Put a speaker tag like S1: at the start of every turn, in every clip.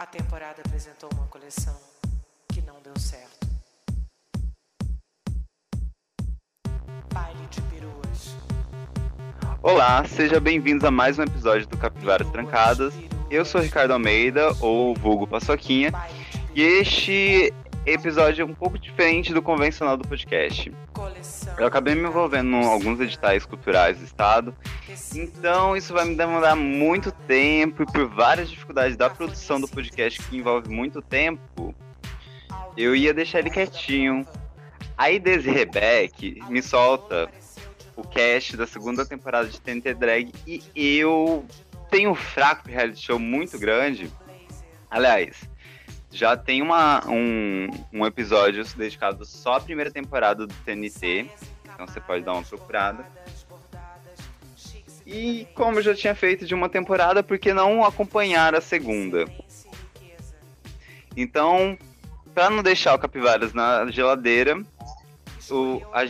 S1: A temporada apresentou uma coleção que não deu certo. Baile de peruas.
S2: Olá, sejam bem-vindos a mais um episódio do Capivaras Trancadas. Eu sou Ricardo Almeida, ou vulgo Paçoquinha, e este episódio um pouco diferente do convencional do podcast. Eu acabei me envolvendo em alguns editais culturais do estado, então isso vai me demandar muito tempo e por várias dificuldades da produção do podcast que envolve muito tempo, eu ia deixar ele quietinho. Aí Desi Rebeck me solta o cast da segunda temporada de TNT Drag e eu tenho um fraco de reality show muito grande. Aliás, já tem uma, um, um episódio dedicado só à primeira temporada do TNT, então você pode dar uma procurada. E como eu já tinha feito de uma temporada, por que não acompanhar a segunda? Então, para não deixar o Capivaras na geladeira, o, a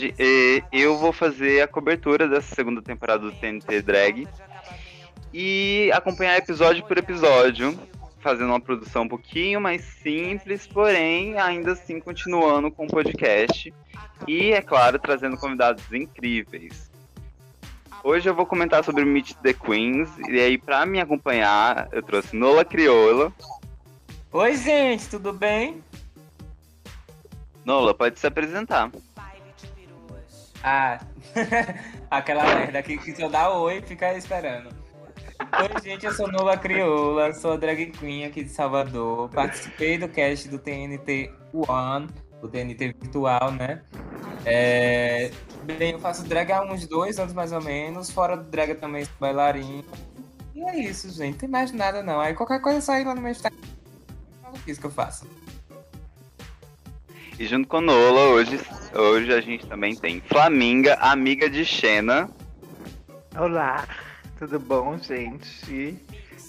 S2: eu vou fazer a cobertura dessa segunda temporada do TNT Drag e acompanhar episódio por episódio, fazendo uma produção um pouquinho mais simples, porém ainda assim continuando com o podcast e, é claro, trazendo convidados incríveis. Hoje eu vou comentar sobre Meet the Queens e aí para me acompanhar eu trouxe Nola Crioula.
S3: Oi, gente, tudo bem?
S2: Nola, pode se apresentar.
S3: Ah, aquela merda que, se eu dar oi fica esperando. Oi, gente, eu sou Nola Crioula, sou a drag queen aqui de Salvador. Participei do cast do TNT One, do TNT virtual, né? É, Bem, eu faço drag há uns dois anos mais ou menos. Fora do drag também sou bailarina. E é isso, gente. Não tem mais nada, não. Aí qualquer coisa é só ir lá no meu Instagram. É isso que eu faço.
S2: E junto com Nola, hoje, hoje a gente também tem Flaminga, amiga de Xena.
S4: Olá, tudo bom, gente?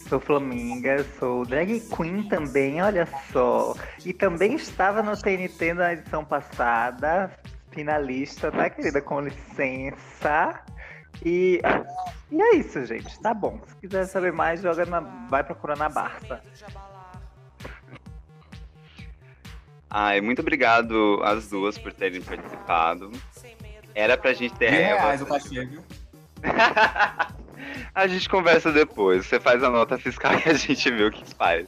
S4: Sou Flaminga, sou drag queen também, olha só. E também estava no TNT na edição passada, finalista, tá, querida? Com licença. E, e é isso, gente. Tá bom. Se quiser saber mais, joga na, vai procurar na Barça.
S2: Ai, muito obrigado às duas por terem participado. Era pra gente ter
S3: Mil reais o cachê, viu?
S2: a gente conversa depois. Você faz a nota fiscal e a gente vê o que faz.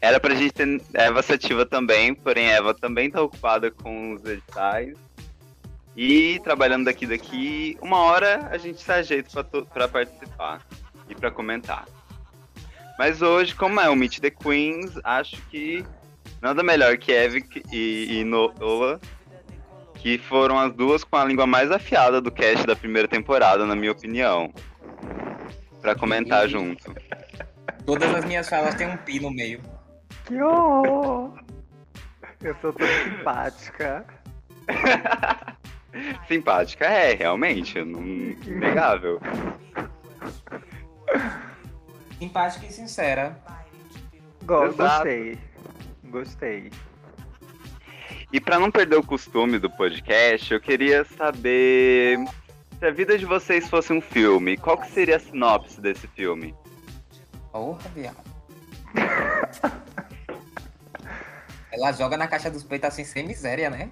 S2: Era pra gente ter Eva Sativa também, porém Eva também tá ocupada com os editais. E trabalhando daqui daqui, uma hora a gente se ajeita pra participar e pra comentar. Mas hoje, como é o Meet the Queens, acho que nada melhor que Evic e, e que foram as duas com a língua mais afiada do cast da primeira temporada, na minha opinião. Pra comentar junto.
S3: Todas as minhas falas têm um pi no meio.
S4: Que horror! Eu sou tão simpática.
S2: Simpática é, realmente, não- inegável.
S3: Simpática e sincera.
S4: Go-
S2: Exato.
S4: Gostei. Gostei.
S2: E pra não perder o costume do podcast, eu queria saber se a vida de vocês fosse um filme, qual que seria a sinopse desse filme?
S3: Porra, viado. Ela joga na caixa dos peitos assim sem miséria, né?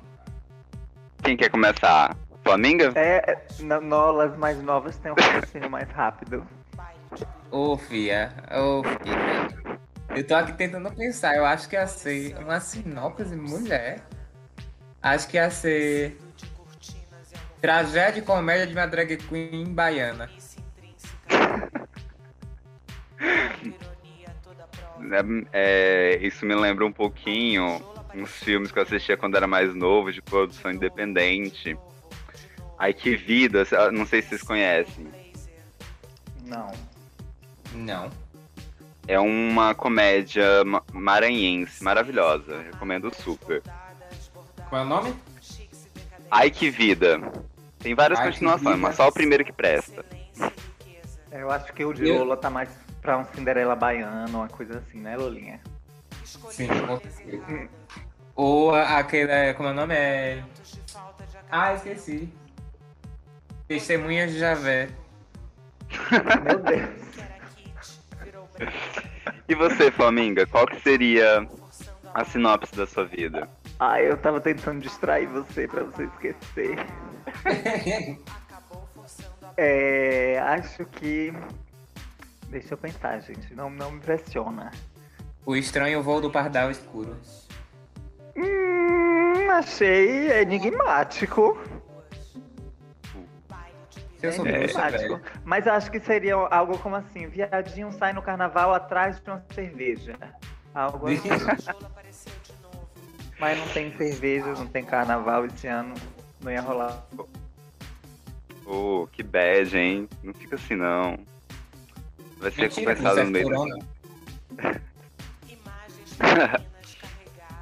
S2: Quem quer começar? Flaminga?
S4: É, no- nolas mais novas têm um raciocínio mais rápido.
S3: Ô, fia. Ô, fia. Eu tô aqui tentando pensar. Eu acho que ia ser uma sinopse mulher. Acho que ia ser. Tragédia e comédia de uma drag queen baiana.
S2: É, isso me lembra um pouquinho uns filmes que eu assistia quando era mais novo, de produção independente. Ai, que vida, não sei se vocês conhecem.
S4: Não.
S3: Não.
S2: É uma comédia ma- maranhense, maravilhosa. Recomendo super.
S3: Qual é o nome?
S2: Ai, que vida. Tem várias
S3: Ai,
S2: continuações, mas só o primeiro que presta.
S4: Eu acho que o de
S3: Eu-
S4: Lola tá mais pra um Cinderela baiano, uma coisa assim, né, Lolinha?
S3: Sim, com certeza. Ou aquele. é, Como é o nome? É. Ah, esqueci. Testemunhas de Javé.
S4: Meu Deus.
S2: E você, Flaminga, qual que seria a sinopse da sua vida?
S4: Ah, eu tava tentando distrair você pra você esquecer. é, acho que. Deixa eu pensar, gente. Não, não me pressiona.
S3: O estranho voo do pardal escuro.
S4: Hum, achei enigmático.
S3: Se eu sou
S4: É enigmático. Mas acho que seria algo como assim: viadinho sai no carnaval atrás de uma cerveja. Algo assim. Mas não tem cerveja, não tem carnaval esse ano. Não ia rolar.
S2: Ô, que bad, hein? Não fica assim, não. Vai ser
S3: Mentira,
S2: compensado no meio.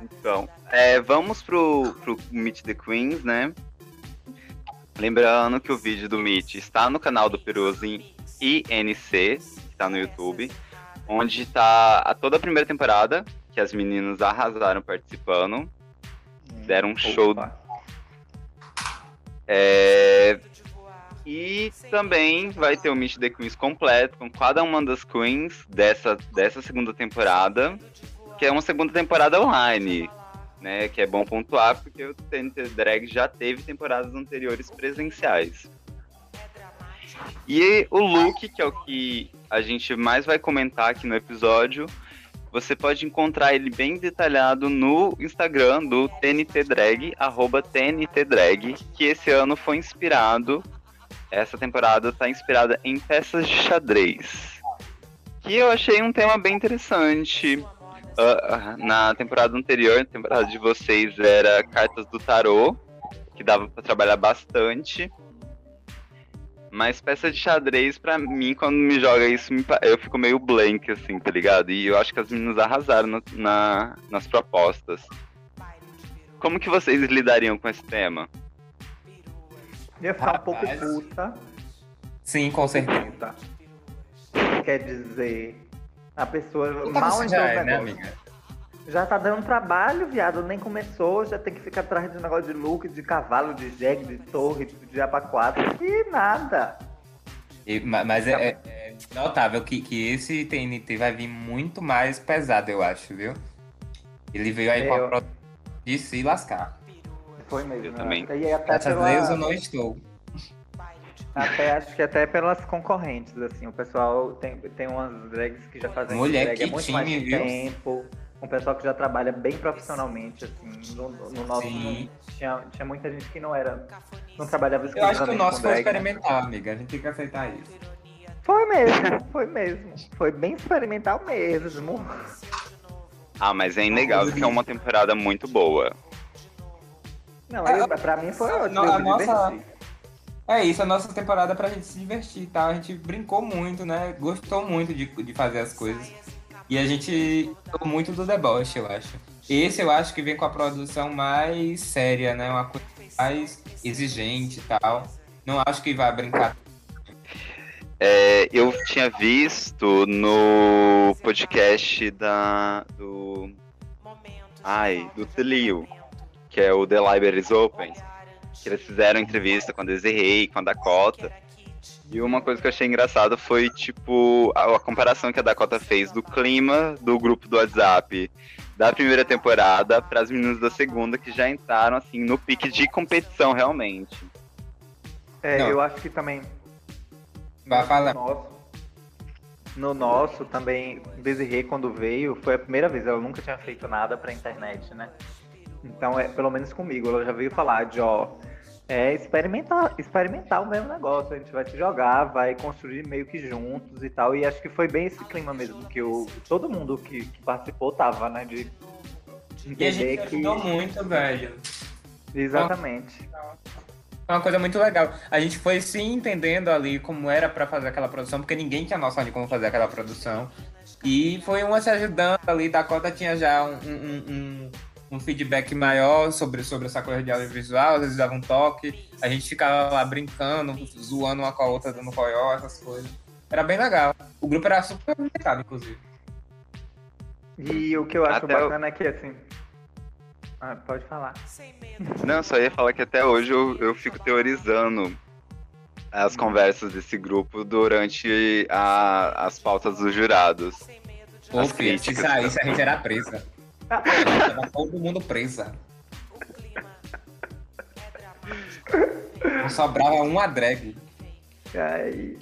S2: Então, é, vamos pro, pro Meet the Queens, né? Lembrando que o vídeo do Meet está no canal do Peruzin INC, que tá no YouTube, onde tá a toda a primeira temporada, que as meninas arrasaram participando. Deram um show
S4: Opa.
S2: É, E também vai ter o Meet the Queens completo, com cada uma das queens dessa, dessa segunda temporada, que é uma segunda temporada online, né? Que é bom pontuar, porque o TNT Drag já teve temporadas anteriores presenciais. E o look, que é o que a gente mais vai comentar aqui no episódio, você pode encontrar ele bem detalhado no Instagram do TNT Drag, arroba TNT Drag, que esse ano foi inspirado, essa temporada está inspirada em peças de xadrez. Que eu achei um tema bem interessante. Ah, na temporada anterior, temporada de vocês era cartas do tarô, que dava para trabalhar bastante. Mas peça de xadrez, pra mim, quando me joga isso, eu fico meio blank, assim, tá ligado? E eu acho que as meninas arrasaram na- na- nas propostas. Como que vocês lidariam com esse tema?
S4: Ia ficar um pouco
S3: Rapaz.
S4: puta.
S3: Sim, com certeza.
S4: Puta. Quer dizer, a pessoa mal entrou
S3: é, né, amiga?
S4: Já tá dando trabalho, viado. Nem começou, já tem que ficar atrás de um negócio de look, de cavalo, de jegue, de torre, de diaba 4. E nada.
S3: E- ma- mas é, é- é notável que, que esse TNT vai vir muito mais pesado, eu acho, viu? Ele veio aí
S4: Eu-
S3: a pro de se lascar.
S4: Foi mesmo.
S2: Eu
S4: né?
S2: também.
S4: E até, pela,
S3: Deus eu não estou.
S4: até acho que até pelas concorrentes, assim. O pessoal tem, tem umas drags que já fazem
S3: Mulher,
S4: drag há
S3: que
S4: muito
S3: time,
S4: mais
S3: viu?
S4: tempo. Um pessoal que já trabalha bem profissionalmente, assim. No, no nosso.
S3: Sim.
S4: Tinha, tinha muita gente que não era. Não trabalhava
S3: Eu acho que o nosso foi
S4: drag, né?
S3: experimental, amiga. A gente tem que aceitar isso.
S4: Foi mesmo, foi mesmo. Foi bem experimental mesmo.
S2: Ah, mas é inegável que é uma temporada muito boa.
S4: Não, eu, pra mim foi ótimo.
S3: a nossa-. É isso, a nossa temporada é pra gente se divertir e tal. A gente brincou muito, né? Gostou muito de, de fazer as coisas. E a gente gostou muito do deboche, eu acho. Esse eu acho que vem com a produção mais séria, né? Uma coisa mais exigente e tal. Não acho que vai brincar.
S2: É, eu tinha visto no podcast da do ai do Tlio, que é o The Libraries Open, que eles fizeram entrevista com a Desiree, com a Dakota. E uma coisa que eu achei engraçada foi tipo a, a comparação que a Dakota fez do clima do grupo do WhatsApp da primeira temporada para as meninas da segunda que já entraram assim no pique de competição realmente.
S4: É,
S3: Não.
S4: eu acho que também.
S3: Vai falar.
S4: No nosso, no nosso também, Desirê, quando veio, foi a primeira vez. Ela nunca tinha feito nada pra internet, né? Então, é, pelo menos comigo, ela já veio falar de, ó, é experimentar, experimentar o mesmo negócio. A gente vai se jogar, vai construir meio que juntos e tal. E acho que foi bem esse clima mesmo que o, todo mundo que, que participou tava, né? De
S3: E a
S4: entender
S3: gente
S4: que.
S3: ajudou muito, velho.
S4: Exatamente.
S3: Foi uma coisa muito legal. A gente foi se entendendo ali como era pra fazer aquela produção, porque ninguém tinha noção de como fazer aquela produção. E foi uma se ajudando ali. Dakota tinha já um, um- um- um feedback maior sobre, sobre essa coisa de audiovisual, às vezes dava um toque. A gente ficava lá brincando, zoando uma com a outra, dando coió, essas coisas. Era bem legal. O grupo era super complicado, inclusive.
S4: E o que eu acho
S2: Até o-
S4: bacana é que, assim. Ah, pode falar.
S2: Não, só ia falar que até hoje eu, eu fico teorizando as conversas desse grupo durante a- as pautas dos jurados.
S3: Pô,
S2: as
S3: filho, se
S2: críticas.
S3: saísse, a gente era presa. Tava todo mundo presa. Não sobrava uma drag.
S4: Ai.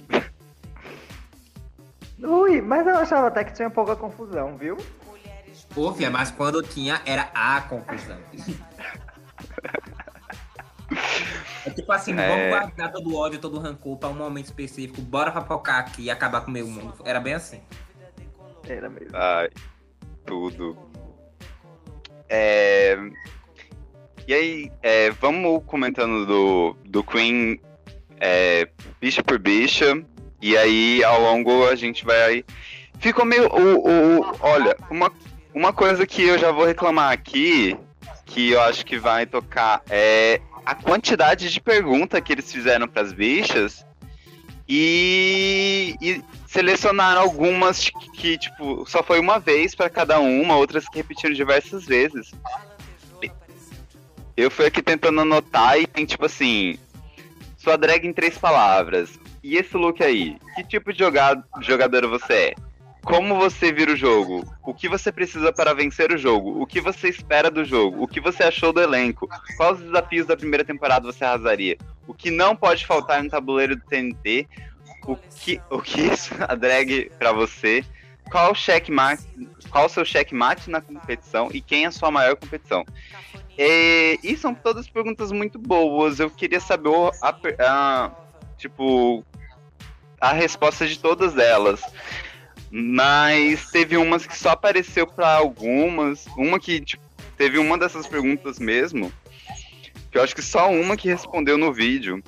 S4: Ui, mas eu achava até que tinha pouca confusão, viu?
S3: Pô, filha, mas quando tinha, era a confusão. É tipo assim,
S2: É.
S3: vamos guardar todo o ódio, todo o rancor pra um momento específico, bora focar aqui e acabar com o meio mundo. Era bem assim.
S4: Era mesmo.
S2: Ai, tudo. É, E aí, é, vamos comentando do, do Queen é, bicha por bicha. E aí, ao longo, a gente vai. Ficou meio. O, o, olha, uma, uma coisa que eu já vou reclamar aqui, que eu acho que vai tocar, é a quantidade de pergunta que eles fizeram pras bichas. E, e selecionaram algumas que, tipo, só foi uma vez pra cada uma, outras que repetiram diversas vezes. Eu fui aqui tentando anotar e tem, tipo assim, sua drag em três palavras. E esse look aí? Que tipo de joga- jogador você é? Como você vira o jogo? O que você precisa para vencer o jogo? O que você espera do jogo? O que você achou do elenco? Quais os desafios da primeira temporada você arrasaria? O que não pode faltar no tabuleiro do TNT? O que, o que isso a drag pra você? Qual o checkmate, qual o seu checkmate na competição e quem é a sua maior competição? E, e são todas perguntas muito boas. Eu queria saber a, a- tipo a resposta de todas elas. Mas teve umas que só apareceu pra algumas. Uma que tipo, teve uma dessas perguntas mesmo. Que eu acho que só uma que respondeu no vídeo.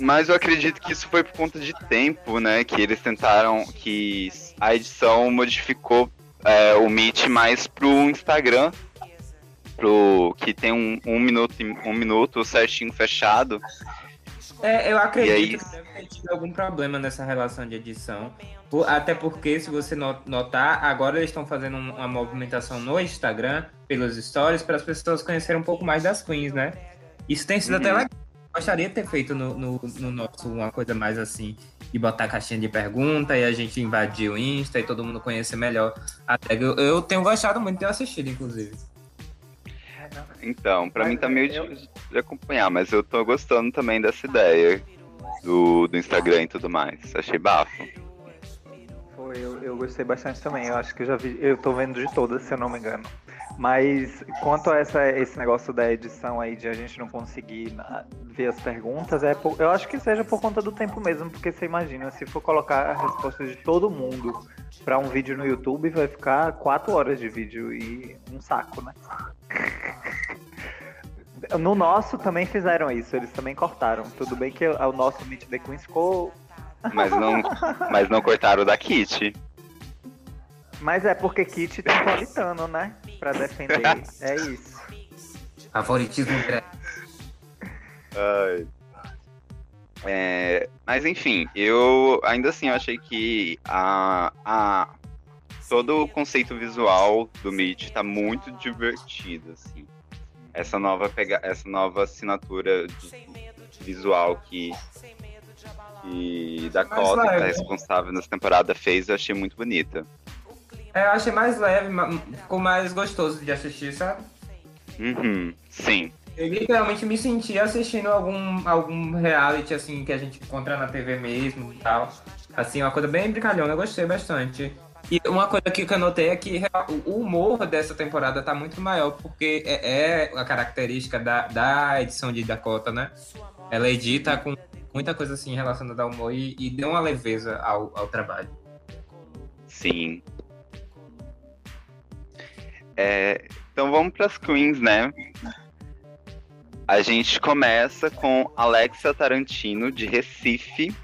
S2: Mas eu acredito que isso foi por conta de tempo, né? Que eles tentaram. Que a edição modificou é, o Meet mais pro Instagram. Pro, que tem um, um minuto um minuto certinho fechado.
S3: É, eu
S2: E aí?
S3: acredito que deve ter tido algum problema nessa relação de edição. Até porque, se você no- notar, agora eles estão fazendo um- uma movimentação no Instagram, pelos stories, para as pessoas conhecerem um pouco mais das queens, né? Isso tem sido até
S2: Uhum.
S3: legal. Gostaria de ter feito no, no, no nosso uma coisa mais assim, de botar caixinha de pergunta e a gente invadir o Insta e todo mundo conhecer melhor a tag. Eu, eu tenho gostado muito de ter assistido, inclusive.
S2: Então, pra
S4: Mas
S2: mim tá meio
S4: eu-
S2: difícil de acompanhar, mas eu tô gostando também dessa ideia do, do Instagram e tudo mais. Achei bafo.
S4: Foi, eu, eu gostei bastante também. Eu acho que eu já vi. Eu tô vendo de todas, se eu não me engano. Mas quanto a essa, esse negócio da edição aí de a gente não conseguir na- ver as perguntas, é por- eu acho que seja por conta do tempo mesmo, porque você imagina, se for colocar a resposta de todo mundo pra um vídeo no YouTube, vai ficar quatro horas de vídeo e um saco, né? No nosso também fizeram isso, eles também cortaram. Tudo bem que o nosso Meet the Queens ficou
S2: Mas não, mas não cortaram da Kitty.
S4: Mas é porque Kit tem politano, né? Pra defender. É isso.
S3: Favoritismo
S2: Ai. É, mas enfim, eu ainda assim eu achei que a, a, todo o conceito visual do Meet tá muito divertido, assim. Essa nova, pega, essa nova assinatura de- visual que, que Dakota, que tá responsável nessa temporada, fez, eu achei muito bonita.
S3: É, eu achei mais leve, ficou mais gostoso de assistir, sabe?
S2: Uhum, sim.
S3: Eu literalmente me senti assistindo algum, algum reality, assim, que a gente encontra na TV mesmo e tal. Assim, uma coisa bem brincalhona, eu gostei bastante. E uma coisa que eu notei é que o humor dessa temporada tá muito maior, porque é, é a característica da, da edição de Dakota, né? Ela edita com muita coisa assim relacionada ao humor e, e deu uma leveza ao, ao trabalho.
S2: Sim. É, então vamos para as queens, né? A gente começa com Alexia Tarantino, de Recife.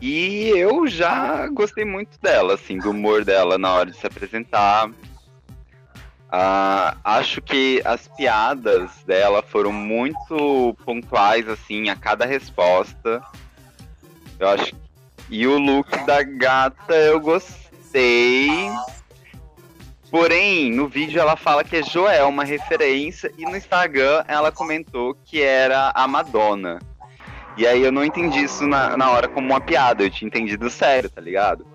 S2: E eu já gostei muito dela, assim, do humor dela na hora de se apresentar. Ah, acho que as piadas dela foram muito pontuais, assim, a cada resposta. Eu acho e o look da gata eu gostei. Porém, no vídeo ela fala que é Joel, uma referência, e no Instagram ela comentou que era a Madonna. E aí eu não entendi isso na, na hora como uma piada, eu tinha entendido sério, tá ligado?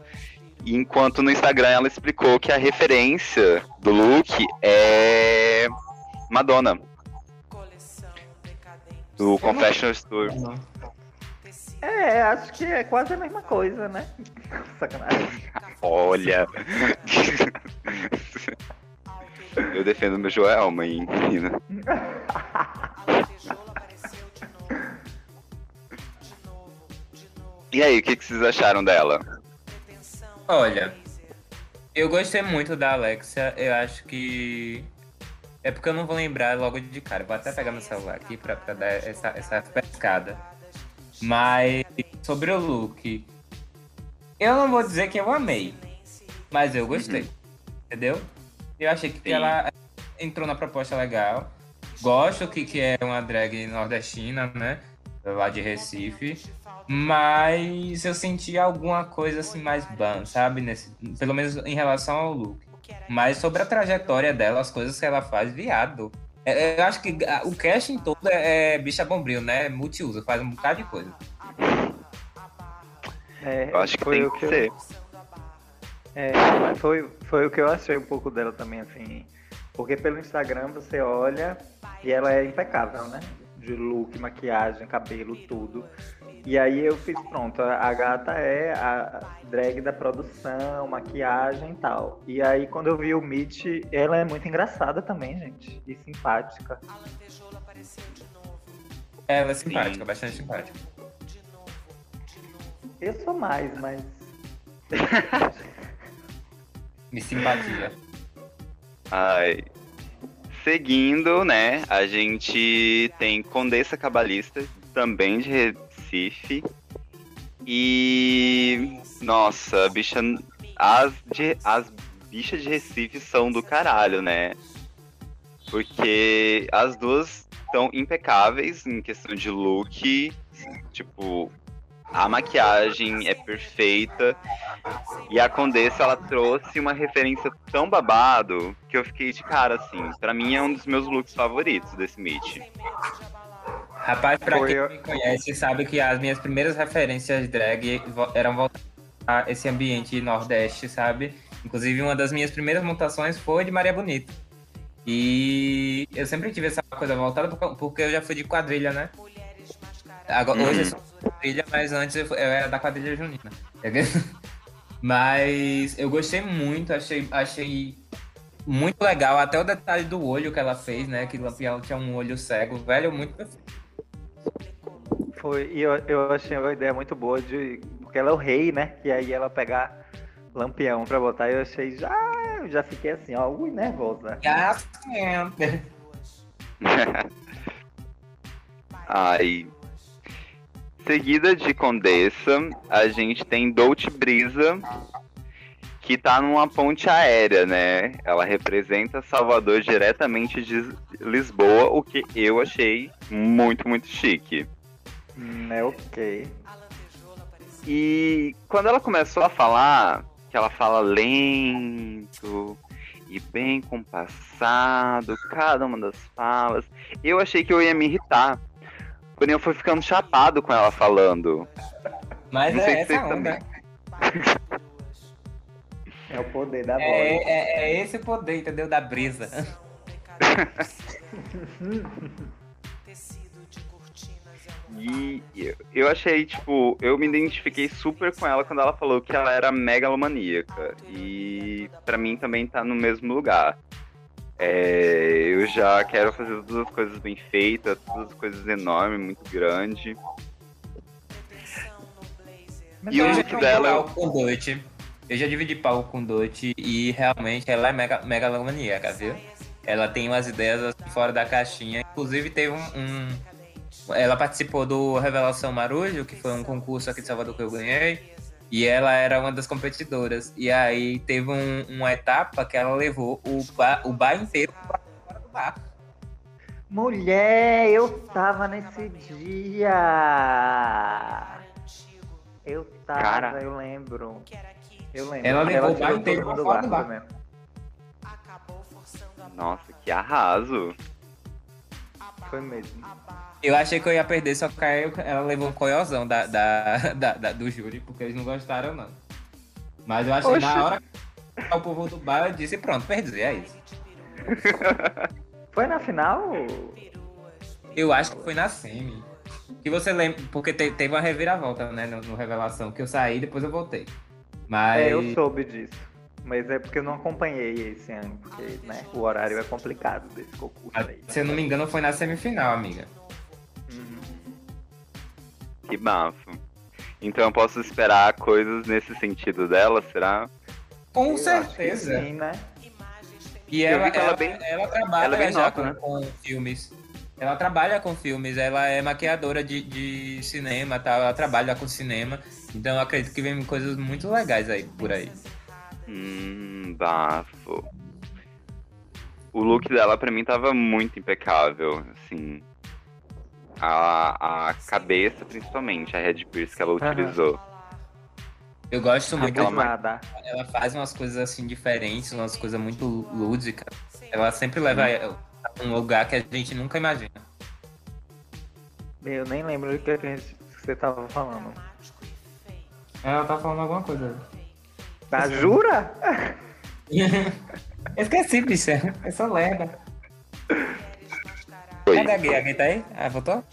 S2: Enquanto no Instagram ela explicou que a referência do look é Madonna, do Confessional Store.
S4: É, acho que é quase a mesma coisa, né? Sacanagem.
S2: Olha. Eu defendo meu Joel, mãe, menina. E aí, o que, que vocês acharam dela?
S3: Olha, eu gostei muito da Alexia. Eu acho que. É porque eu não vou lembrar logo de cara. Vou até pegar meu celular aqui pra, pra dar essa, essa pescada. Mas sobre o look, eu não vou dizer que eu amei, mas eu gostei. Uhum. Entendeu? Eu achei que Sim. ela entrou na proposta legal. Gosto que, que é uma drag nordestina, né? Lá de Recife. Mas eu senti alguma coisa assim mais ban, sabe? Nesse, pelo menos em relação ao look. Mas sobre a trajetória dela, as coisas que ela faz, viado. É, eu acho que o casting todo é, é bicha bombril, né? Multiuso, faz um bocado de coisa.
S2: É, eu acho que foi tem o que, que ser.
S4: É, foi, foi o que eu achei um pouco dela também, assim. Porque pelo Instagram você olha e ela é impecável, né? De look, maquiagem, cabelo, tudo. E aí eu fiz, pronto, a gata é a drag da produção, maquiagem e tal. E aí quando eu vi o Mitch, ela é muito engraçada também, gente. E simpática.
S3: Ela é simpática, Sim. bastante simpática.
S4: Eu sou mais, mas.
S3: Me simpatia.
S2: Ai. Seguindo, né, a gente tem Condessa Cabalista, também de Recife. E. Nossa, bicha. As, de, as bichas de Recife são do caralho, né? Porque as duas estão impecáveis em questão de look. Tipo, a maquiagem é perfeita. E a Condessa, ela trouxe uma referência tão babado que eu fiquei de cara, assim. Pra mim é um dos meus looks favoritos desse Meet.
S3: Rapaz, pra Foi quem eu... me conhece, sabe que as minhas primeiras referências drag eram voltadas a esse ambiente nordeste, sabe? Inclusive, uma das minhas primeiras montações foi de Maria Bonita. E eu sempre tive essa coisa voltada porque eu já fui de quadrilha, né? Agora, Hoje eu sou quadrilha, mas antes eu era da quadrilha junina. Mas eu gostei muito, achei, achei muito legal. Até o detalhe do olho que ela fez, né? Que Lampião tinha um olho cego, velho, muito perfeito.
S4: Foi, e eu, eu achei uma ideia muito boa de. Porque ela é o rei, né? E aí ela pegar Lampião pra botar, eu achei já. Eu já fiquei assim, ó, ui, nervosa.
S2: Ai. Seguida de Condessa, a gente tem Dolce Brisa, que tá numa ponte aérea, né? Ela representa Salvador diretamente de Lisboa, o que eu achei muito, muito chique.
S4: Hum, é ok.
S2: E quando ela começou a falar, que ela fala lento e bem compassado, cada uma das falas, eu achei que eu ia me irritar. Porém, eu fui ficando chapado com ela falando.
S3: Mas Não é essa onda.
S4: É o poder da voz.
S3: É, é, é esse o poder, entendeu? Da brisa.
S2: E eu achei, tipo, eu me identifiquei super com ela quando ela falou que ela era megalomaníaca. E para mim também tá no mesmo lugar. É, eu já quero fazer todas as coisas bem feitas, todas as coisas enormes, muito grande.
S3: Mas e o look dela. Eu... Eu já dividi palco com Dutch e realmente ela é mega, megalomaníaca, viu? Ela tem umas ideias assim, fora da caixinha. Inclusive teve um, um ela participou do Revelação Marujo, que foi um concurso aqui de Salvador que eu ganhei. E ela era uma das competidoras. E aí teve um, uma etapa que ela levou o bar, o bar inteiro para fora do bar.
S4: Mulher, eu tava nesse dia. Eu tava, Cara. eu lembro. Eu lembro.
S3: Ela levou ela o bar inteiro para fora do bar. Mesmo.
S2: Nossa, que arraso.
S4: Foi mesmo.
S3: Eu achei que eu ia perder, só que ela levou um coiozão da, da, da- da- do júri, porque eles não gostaram, não. Mas eu achei
S2: Oxe.
S3: na hora que o povo do bar, eu disse, pronto, perdi, é isso.
S4: Foi na final?
S3: Eu acho que foi na semi. Que você lembra, porque te- teve uma reviravolta, né, no, no Revelação, que eu saí e depois eu voltei. Mas...
S4: É, eu soube disso. Mas é porque eu não acompanhei esse ano, porque né, o horário é complicado desse concurso
S3: mas,
S4: aí.
S3: se eu não me engano, foi na semifinal, amiga.
S4: Uhum.
S2: Que bafo. Então eu posso esperar coisas nesse sentido dela, será?
S3: Com
S4: Eu
S3: certeza.
S4: Sim, né?
S3: E ela,
S2: ela
S3: ela,
S2: bem-
S3: ela trabalha
S2: ela é bem
S3: com,
S2: né?
S3: com filmes. Ela trabalha com filmes, ela é maquiadora de, de cinema, tá? ela trabalha com cinema. Então eu acredito que vem coisas muito legais aí por aí.
S2: Hum, bafo. O look dela pra mim tava muito impecável, assim. A, a cabeça, principalmente, a Red Pierce que ela utilizou.
S3: Eu gosto muito,
S2: Aquela
S3: ela, ela faz umas coisas assim diferentes, umas coisas muito lúdicas. Ela sempre leva a um lugar que a gente nunca imagina.
S4: Eu nem lembro do que, a gente- que você tava falando.
S3: Ela tá falando alguma coisa.
S4: Ah, jura?
S3: Esqueci, bicha. Eu sou lerda.
S2: Oi,
S3: Cadê a Gui? A Gui tá aí? Ah, voltou?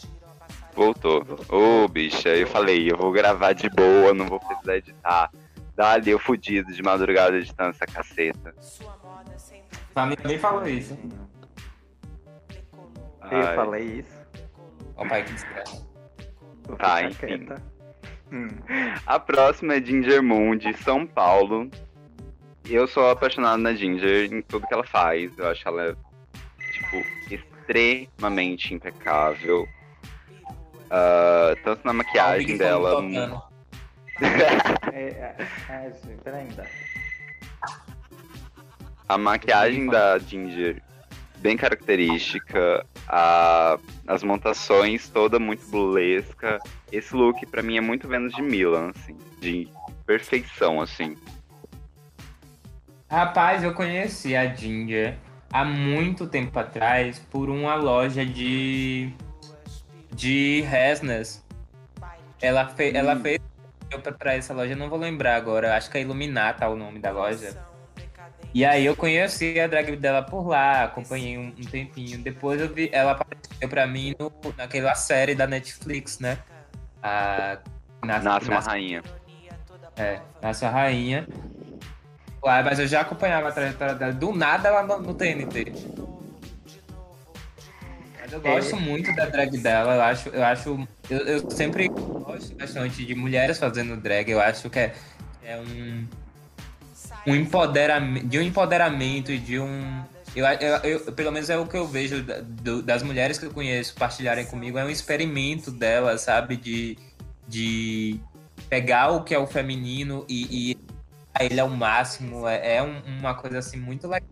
S2: voltou. Ô, bicha, eu falei, eu vou gravar de boa, não vou precisar editar. Dali, eu fudido de madrugada editando essa caceta.
S3: Mim também falou isso.
S4: Eu
S2: Ai,
S4: falei isso.
S3: Ó, pai, que desgraça.
S4: Vou
S2: Tá,
S4: ficar
S2: enfim.
S4: quieta. Hum.
S2: A próxima é Ginger Moon, de São Paulo. Eu sou apaixonado na Ginger em tudo que ela faz. Eu acho ela, tipo, extremamente impecável. Ah, tanto na
S3: Ó,
S2: maquiagem
S3: Big
S2: dela.
S3: Tocando.
S4: É, é, é, gente, peraí, ainda.
S2: A maquiagem da Ginger, bem característica. A, as montações toda muito burlesca. Esse look, pra mim, é muito menos de Milan, assim. De perfeição, assim.
S3: Rapaz, eu conheci a Ginger há muito tempo atrás por uma loja de de Resnas. Ela, fe, ela fez pra essa loja, não vou lembrar agora, acho que é Iluminata o nome da loja. E aí eu conheci a drag dela por lá, acompanhei um, um tempinho. Depois eu vi, ela apareceu pra mim no, naquela série da Netflix, né? A, Nasce-
S2: Nasce uma
S3: Nasce-
S2: rainha.
S3: é, Nasce a Rainha. Ué, mas eu já acompanhava a trajetória dela. Do nada ela no, no TNT. Mas eu gosto muito da drag dela. Eu acho. Eu, acho eu, eu sempre gosto bastante de mulheres fazendo drag. Eu acho que é, é um. Um empoderamento. De um empoderamento e de um. Eu, eu, eu- pelo menos é o que eu vejo da- do- das mulheres que eu conheço partilharem comigo. É um experimento delas, sabe? De. De pegar o que é o feminino e, e a ele ao máximo. É, é um- uma coisa assim muito legal.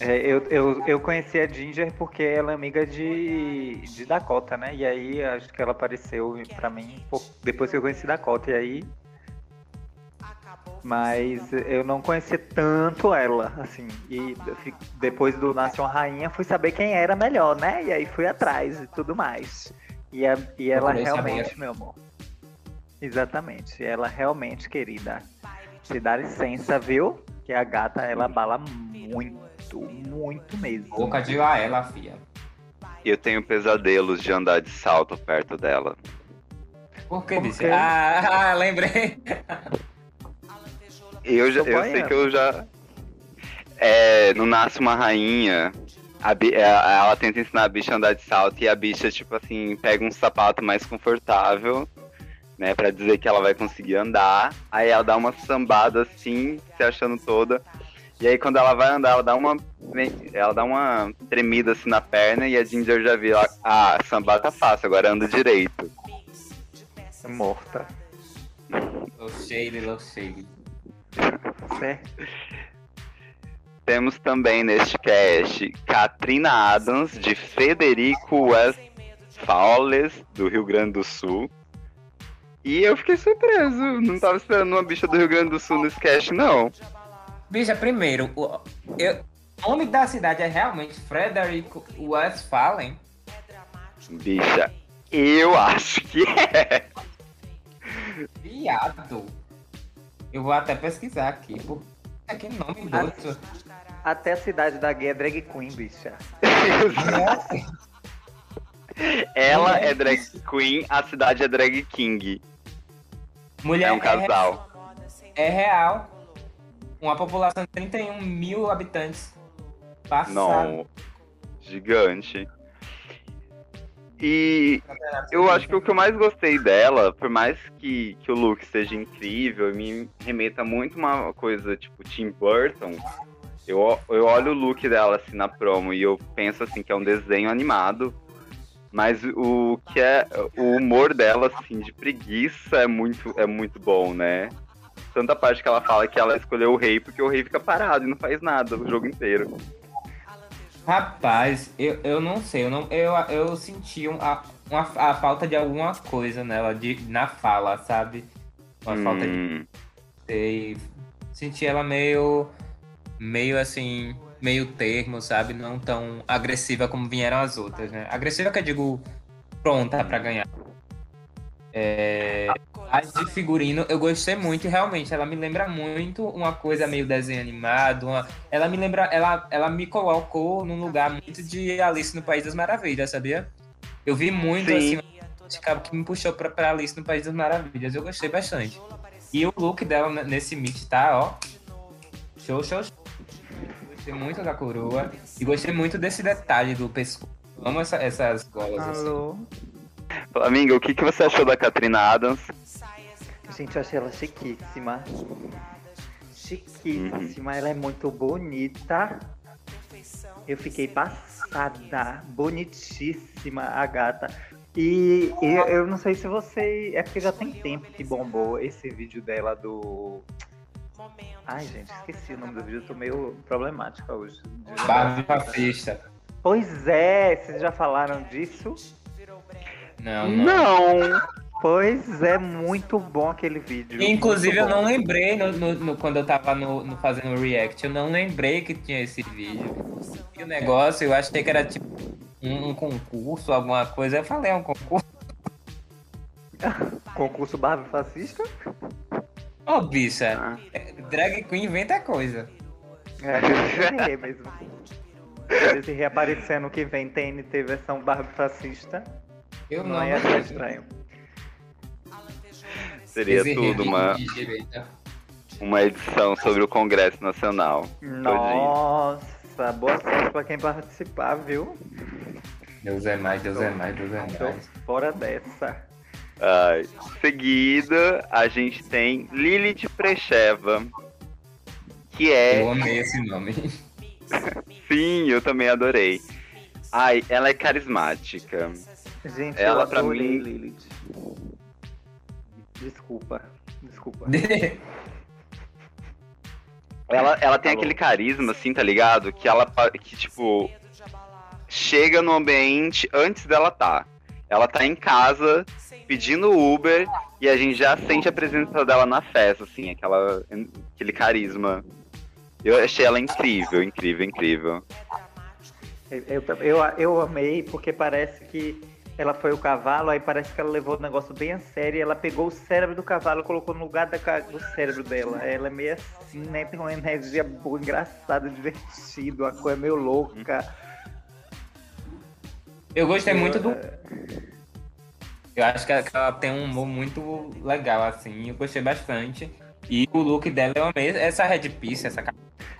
S4: É, eu, eu, eu conheci a Ginger porque ela é amiga de, de Dakota, né? E aí acho que ela apareceu pra mim pouco- depois que eu conheci Dakota. E aí. Mas eu não conhecia tanto ela, assim. E depois do Nasce uma Rainha fui saber quem era melhor, né? E aí fui atrás e tudo mais. E, a, e ela
S3: Procurei
S4: realmente,
S3: saber.
S4: meu amor. Exatamente. Ela realmente, querida. Se dá licença, viu? Que a gata, ela bala muito, muito mesmo.
S3: Boca de lá ela, fia.
S2: Eu tenho pesadelos de andar de salto perto dela.
S3: Por que
S4: Por quê?
S3: Ah, ah, lembrei.
S2: Eu, já, eu sei que eu já. É, no Nasce uma Rainha, a é, ela tenta ensinar a bicha a andar de salto e a bicha, tipo assim, pega um sapato mais confortável, né, pra dizer que ela vai conseguir andar. Aí ela dá uma sambada assim, se achando toda. E aí quando ela vai andar, ela dá uma. Ela dá uma tremida assim na perna e a Ginger já viu, ah, sambar tá fácil, agora anda direito.
S4: Morta.
S3: Low shade, low shade.
S4: Certo?
S2: Temos também neste cast Katrina Adams, de Federico Westphales, do Rio Grande do Sul. E eu fiquei surpreso, não tava esperando uma bicha do Rio Grande do Sul nesse cast, não.
S3: Bicha, primeiro, o- eu, nome da cidade é realmente Frederick Westphalen?
S2: Bicha, eu acho que é.
S3: Viado. Eu vou até pesquisar aqui. Por... Que nome doido.
S4: Até a cidade da gay é drag queen, bicha.
S2: Ela é drag queen, a cidade é drag king.
S3: Mulher
S2: É um casal.
S3: É, real. Uma população de 31 mil habitantes. Passado.
S2: Não. Gigante. E eu acho que o que eu mais gostei dela, por mais que, que o look seja incrível, me remeta muito uma coisa tipo Tim Burton. Eu, eu olho o look dela assim na promo e eu penso assim que é um desenho animado. Mas o que é o humor dela assim de preguiça é muito é muito bom, né? Tanta parte que ela fala que ela escolheu o rei porque o rei fica parado e não faz nada o jogo inteiro.
S3: Rapaz, eu, eu não sei, eu, não, eu, eu senti um, a, uma, a falta de alguma coisa nela, de, na fala, sabe? Uma falta de
S2: Hum,
S3: sei, senti ela meio, meio assim, meio termo, sabe? Não tão agressiva como vieram as outras, né? Agressiva que eu digo pronta pra ganhar. É, a de figurino eu gostei muito realmente ela me lembra muito uma coisa meio desenho animado. uma- ela me lembra, ela, ela me colocou num lugar muito de Alice no País das Maravilhas, sabia? Eu vi muito
S2: Sim.
S3: assim, que me puxou pra, pra Alice no País das Maravilhas. Eu gostei bastante. E o look dela nesse mix tá, ó. Show, show, show. Gostei muito da coroa. E gostei muito desse detalhe do pescoço. Amo essa- essas golas assim.
S4: Alô?
S2: Flamingo, o que, que você achou da Katrina Adams?
S4: Gente, eu achei ela chiquíssima. Chiquíssima, ela é muito bonita. Eu fiquei passada. Bonitíssima a gata. E, e eu não sei se você. É porque já tem tempo que bombou esse vídeo dela do. Ai, gente, esqueci o nome do vídeo, eu tô meio problemática hoje.
S3: Barbie fascista.
S4: Pois é, vocês já falaram disso?
S3: Não, não.
S4: Pois é, muito bom aquele vídeo.
S3: Inclusive, eu não lembrei no, no- no- quando eu tava no, no fazendo o react, eu não lembrei que tinha esse vídeo. E o negócio, eu achei que era tipo um, um concurso, alguma coisa. Eu falei, é um concurso.
S4: Concurso Barbie fascista?
S3: Ô, bicha,
S2: Ah.
S3: drag queen inventa coisa.
S4: É, é mesmo. Se reaparecer ano que vem TNT versão Barbie fascista,
S3: Eu
S4: não
S3: não.
S4: ia ser estranho.
S2: Seria
S3: Esse
S2: tudo uma,
S3: direita.
S2: uma edição sobre o Congresso Nacional.
S4: Nossa, boa sorte pra quem participar, viu?
S3: Deus é mais, Deus é mais, Deus é
S4: Tô
S3: mais.
S4: fora dessa.
S2: Ai. Seguida, a gente tem Lilith Precheva, que é
S3: Eu amei esse nome.
S2: Sim, eu também adorei. Ai, ela é carismática.
S4: Gente,
S2: Ela,
S4: eu
S2: pra
S4: adorei
S2: mim-
S4: Lilith. Desculpa, desculpa.
S2: Ela, ela tem
S4: Alô.
S2: aquele carisma, assim, tá ligado? Que ela, que tipo, chega no ambiente antes dela tá. Ela tá em casa, pedindo Uber, e a gente já sente a presença dela na festa, assim, aquela, aquele carisma. Eu achei ela incrível, incrível, incrível.
S4: Eu, eu, eu amei porque parece que ela foi o cavalo, aí parece que ela levou o negócio bem a sério. Ela pegou o cérebro do cavalo e colocou no lugar da, do cérebro dela. Ela é meio assim, né? Tem uma energia boa, engraçada, divertida, uma coisa meio louca.
S3: Eu gostei muito do. Eu acho que ela, tem um humor muito legal, assim. Eu gostei bastante. E o look dela eu amei. Essa red piece, essa.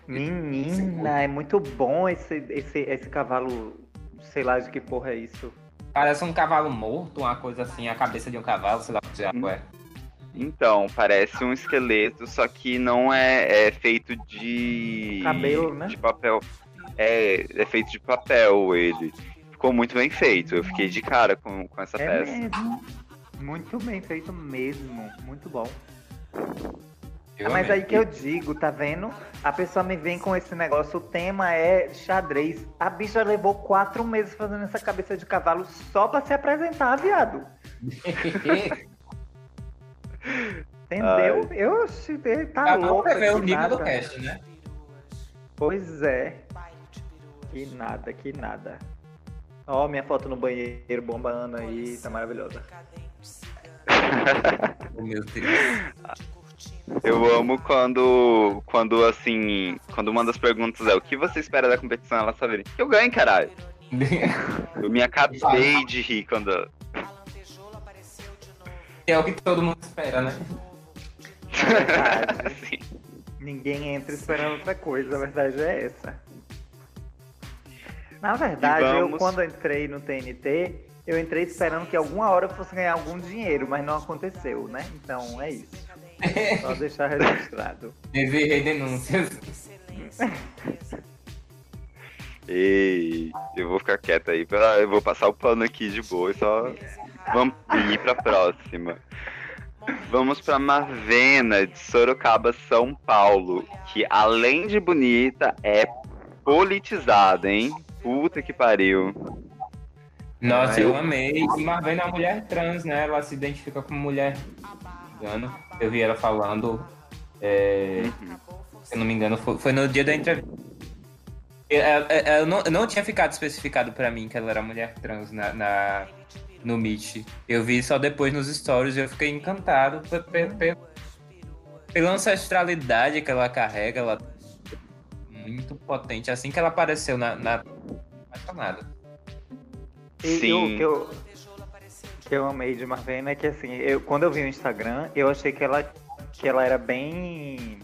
S4: Menina, é muito bom esse, esse, esse cavalo. Sei lá de que porra é isso.
S3: Parece um cavalo morto, uma coisa assim, a cabeça de um cavalo, sei lá o que diabo é.
S2: Então, parece um esqueleto, só que não é, é feito de.
S4: Cabelo, né?
S2: De papel. É, é feito de papel ele. Ficou muito bem feito. Eu fiquei de cara com, com essa
S4: É
S2: peça.
S4: mesmo. Muito bem feito mesmo. Muito bom.
S3: Eu
S4: Mas
S3: amei.
S4: aí que eu digo, tá vendo? A pessoa me vem com esse negócio, o tema é xadrez. A bicha levou quatro meses fazendo essa cabeça de cavalo só pra se apresentar, viado. Entendeu? Eu achei, tá
S3: Dá pra
S4: louca.
S3: ver o
S4: que
S3: nível do cast, né?
S4: Pois é. Que nada, que nada. Ó, minha foto no banheiro bombando aí, tá maravilhosa.
S3: Oh, meu Deus.
S2: Eu amo quando, quando assim, quando uma das perguntas é o que você espera da competição, ela sabe que eu ganho, caralho. Eu me acabei de rir quando.
S3: É o que todo mundo espera, né?
S4: Verdade. Ninguém entra esperando outra coisa, a verdade é essa. Na verdade,
S2: E
S4: eu
S2: vamos-
S4: quando entrei no TNT, eu entrei esperando que alguma hora eu fosse ganhar algum dinheiro, mas não aconteceu, né? Então é isso. Só deixar registrado.
S3: Exigei denúncias.
S2: Ei, eu vou ficar quieto aí, pra- eu vou passar o pano aqui de boa e só vamos ir pra próxima. Vamos pra Marvena, de Sorocaba, São Paulo, que além de bonita, é politizada, hein? Puta que pariu.
S3: Nossa, eu amei. E Marvena é uma mulher trans, né? Ela se identifica como mulher. Engano. Eu vi ela falando. é, se eu não me engano, foi, foi no dia da entrevista. Eu, eu- eu não, eu não tinha ficado especificado pra mim que ela era mulher trans na, na- no Meet. Eu vi só depois nos stories e eu fiquei encantado pe- pe- pe- pela ancestralidade que ela carrega. Ela é muito potente. Assim que ela apareceu na. na... apaixonado.
S4: E
S2: Sim.
S4: que eu, que eu amei de Marvena é que assim, eu, quando eu vi o Instagram, eu achei que ela, que ela era bem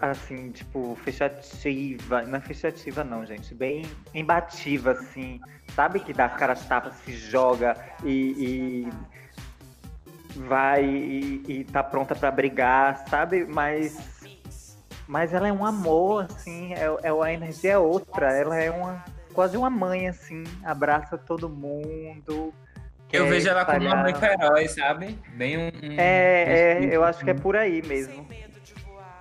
S4: assim, tipo, fechativa. Não é fechativa não, gente. Bem embativa, assim. Sabe que dá cara tapa, se joga e, e vai e, e tá pronta pra brigar, sabe? Mas. Mas ela é um amor, assim, é, é, a energia é outra, ela é uma quase uma mãe, assim, abraça todo mundo.
S3: Eu
S4: quer
S3: vejo ela como uma
S4: espalhar-
S3: mãe herói, sabe? Bem um. um-
S4: É,
S3: um-
S4: é, eu acho que é por aí mesmo.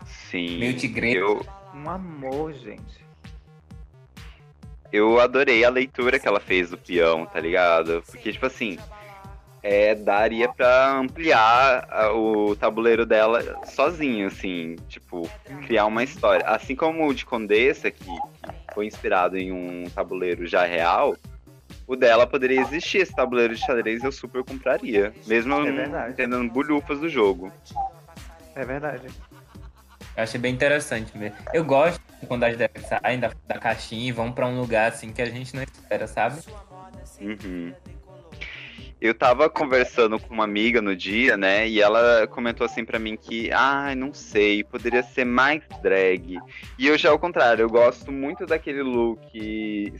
S2: Sim.
S3: Meio tigre.
S2: Eu,
S4: Um amor, gente.
S2: eu adorei a leitura que ela fez do peão, tá ligado? Porque, tipo assim, é, daria pra ampliar a- o tabuleiro dela sozinho, assim, tipo, criar uma história. Assim como o de Condessa, que foi inspirado em um tabuleiro já real, o dela poderia existir esse tabuleiro de xadrez eu super compraria. Mesmo
S4: É
S2: entendendo bulhufas do jogo.
S4: É verdade.
S3: Eu achei bem interessante mesmo. Eu gosto quando as decks saem da, da caixinha e vão pra um lugar assim que a gente não espera, sabe?
S2: Uhum. Eu tava conversando com uma amiga no dia, né? E ela comentou assim pra mim que, ai, não sei, poderia ser mais drag. E eu já ao contrário, eu gosto muito daquele look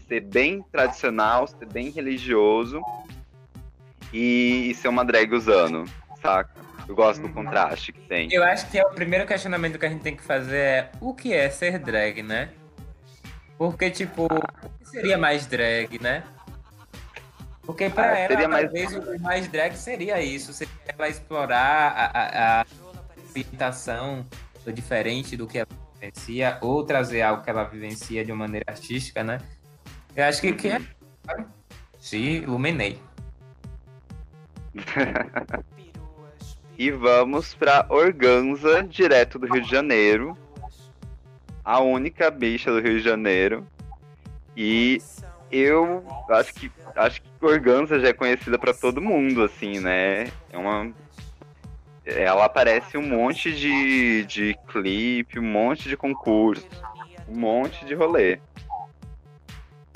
S2: ser bem tradicional, ser bem religioso e, e ser uma drag usando, saca? Eu gosto do
S4: Uhum.
S2: contraste que tem.
S3: Eu acho que é o primeiro questionamento que a gente tem que fazer é o que é ser drag, né? Porque, tipo, o que seria mais drag, né? Porque pra
S2: Ah,
S3: ela,
S2: mais-
S3: talvez o mais drag seria isso, seria ela explorar a, a, a orientação do diferente do que ela vivencia, ou trazer algo que ela vivencia de uma maneira artística, né? Eu acho que, que é. Se iluminei.
S2: E vamos pra Organza, direto do Rio de Janeiro. A única bicha do Rio de Janeiro. E eu acho que acho que Organza já é conhecida pra todo mundo, assim, né? É uma. Ela aparece um monte de, de clipe, um monte de concurso, um monte de rolê.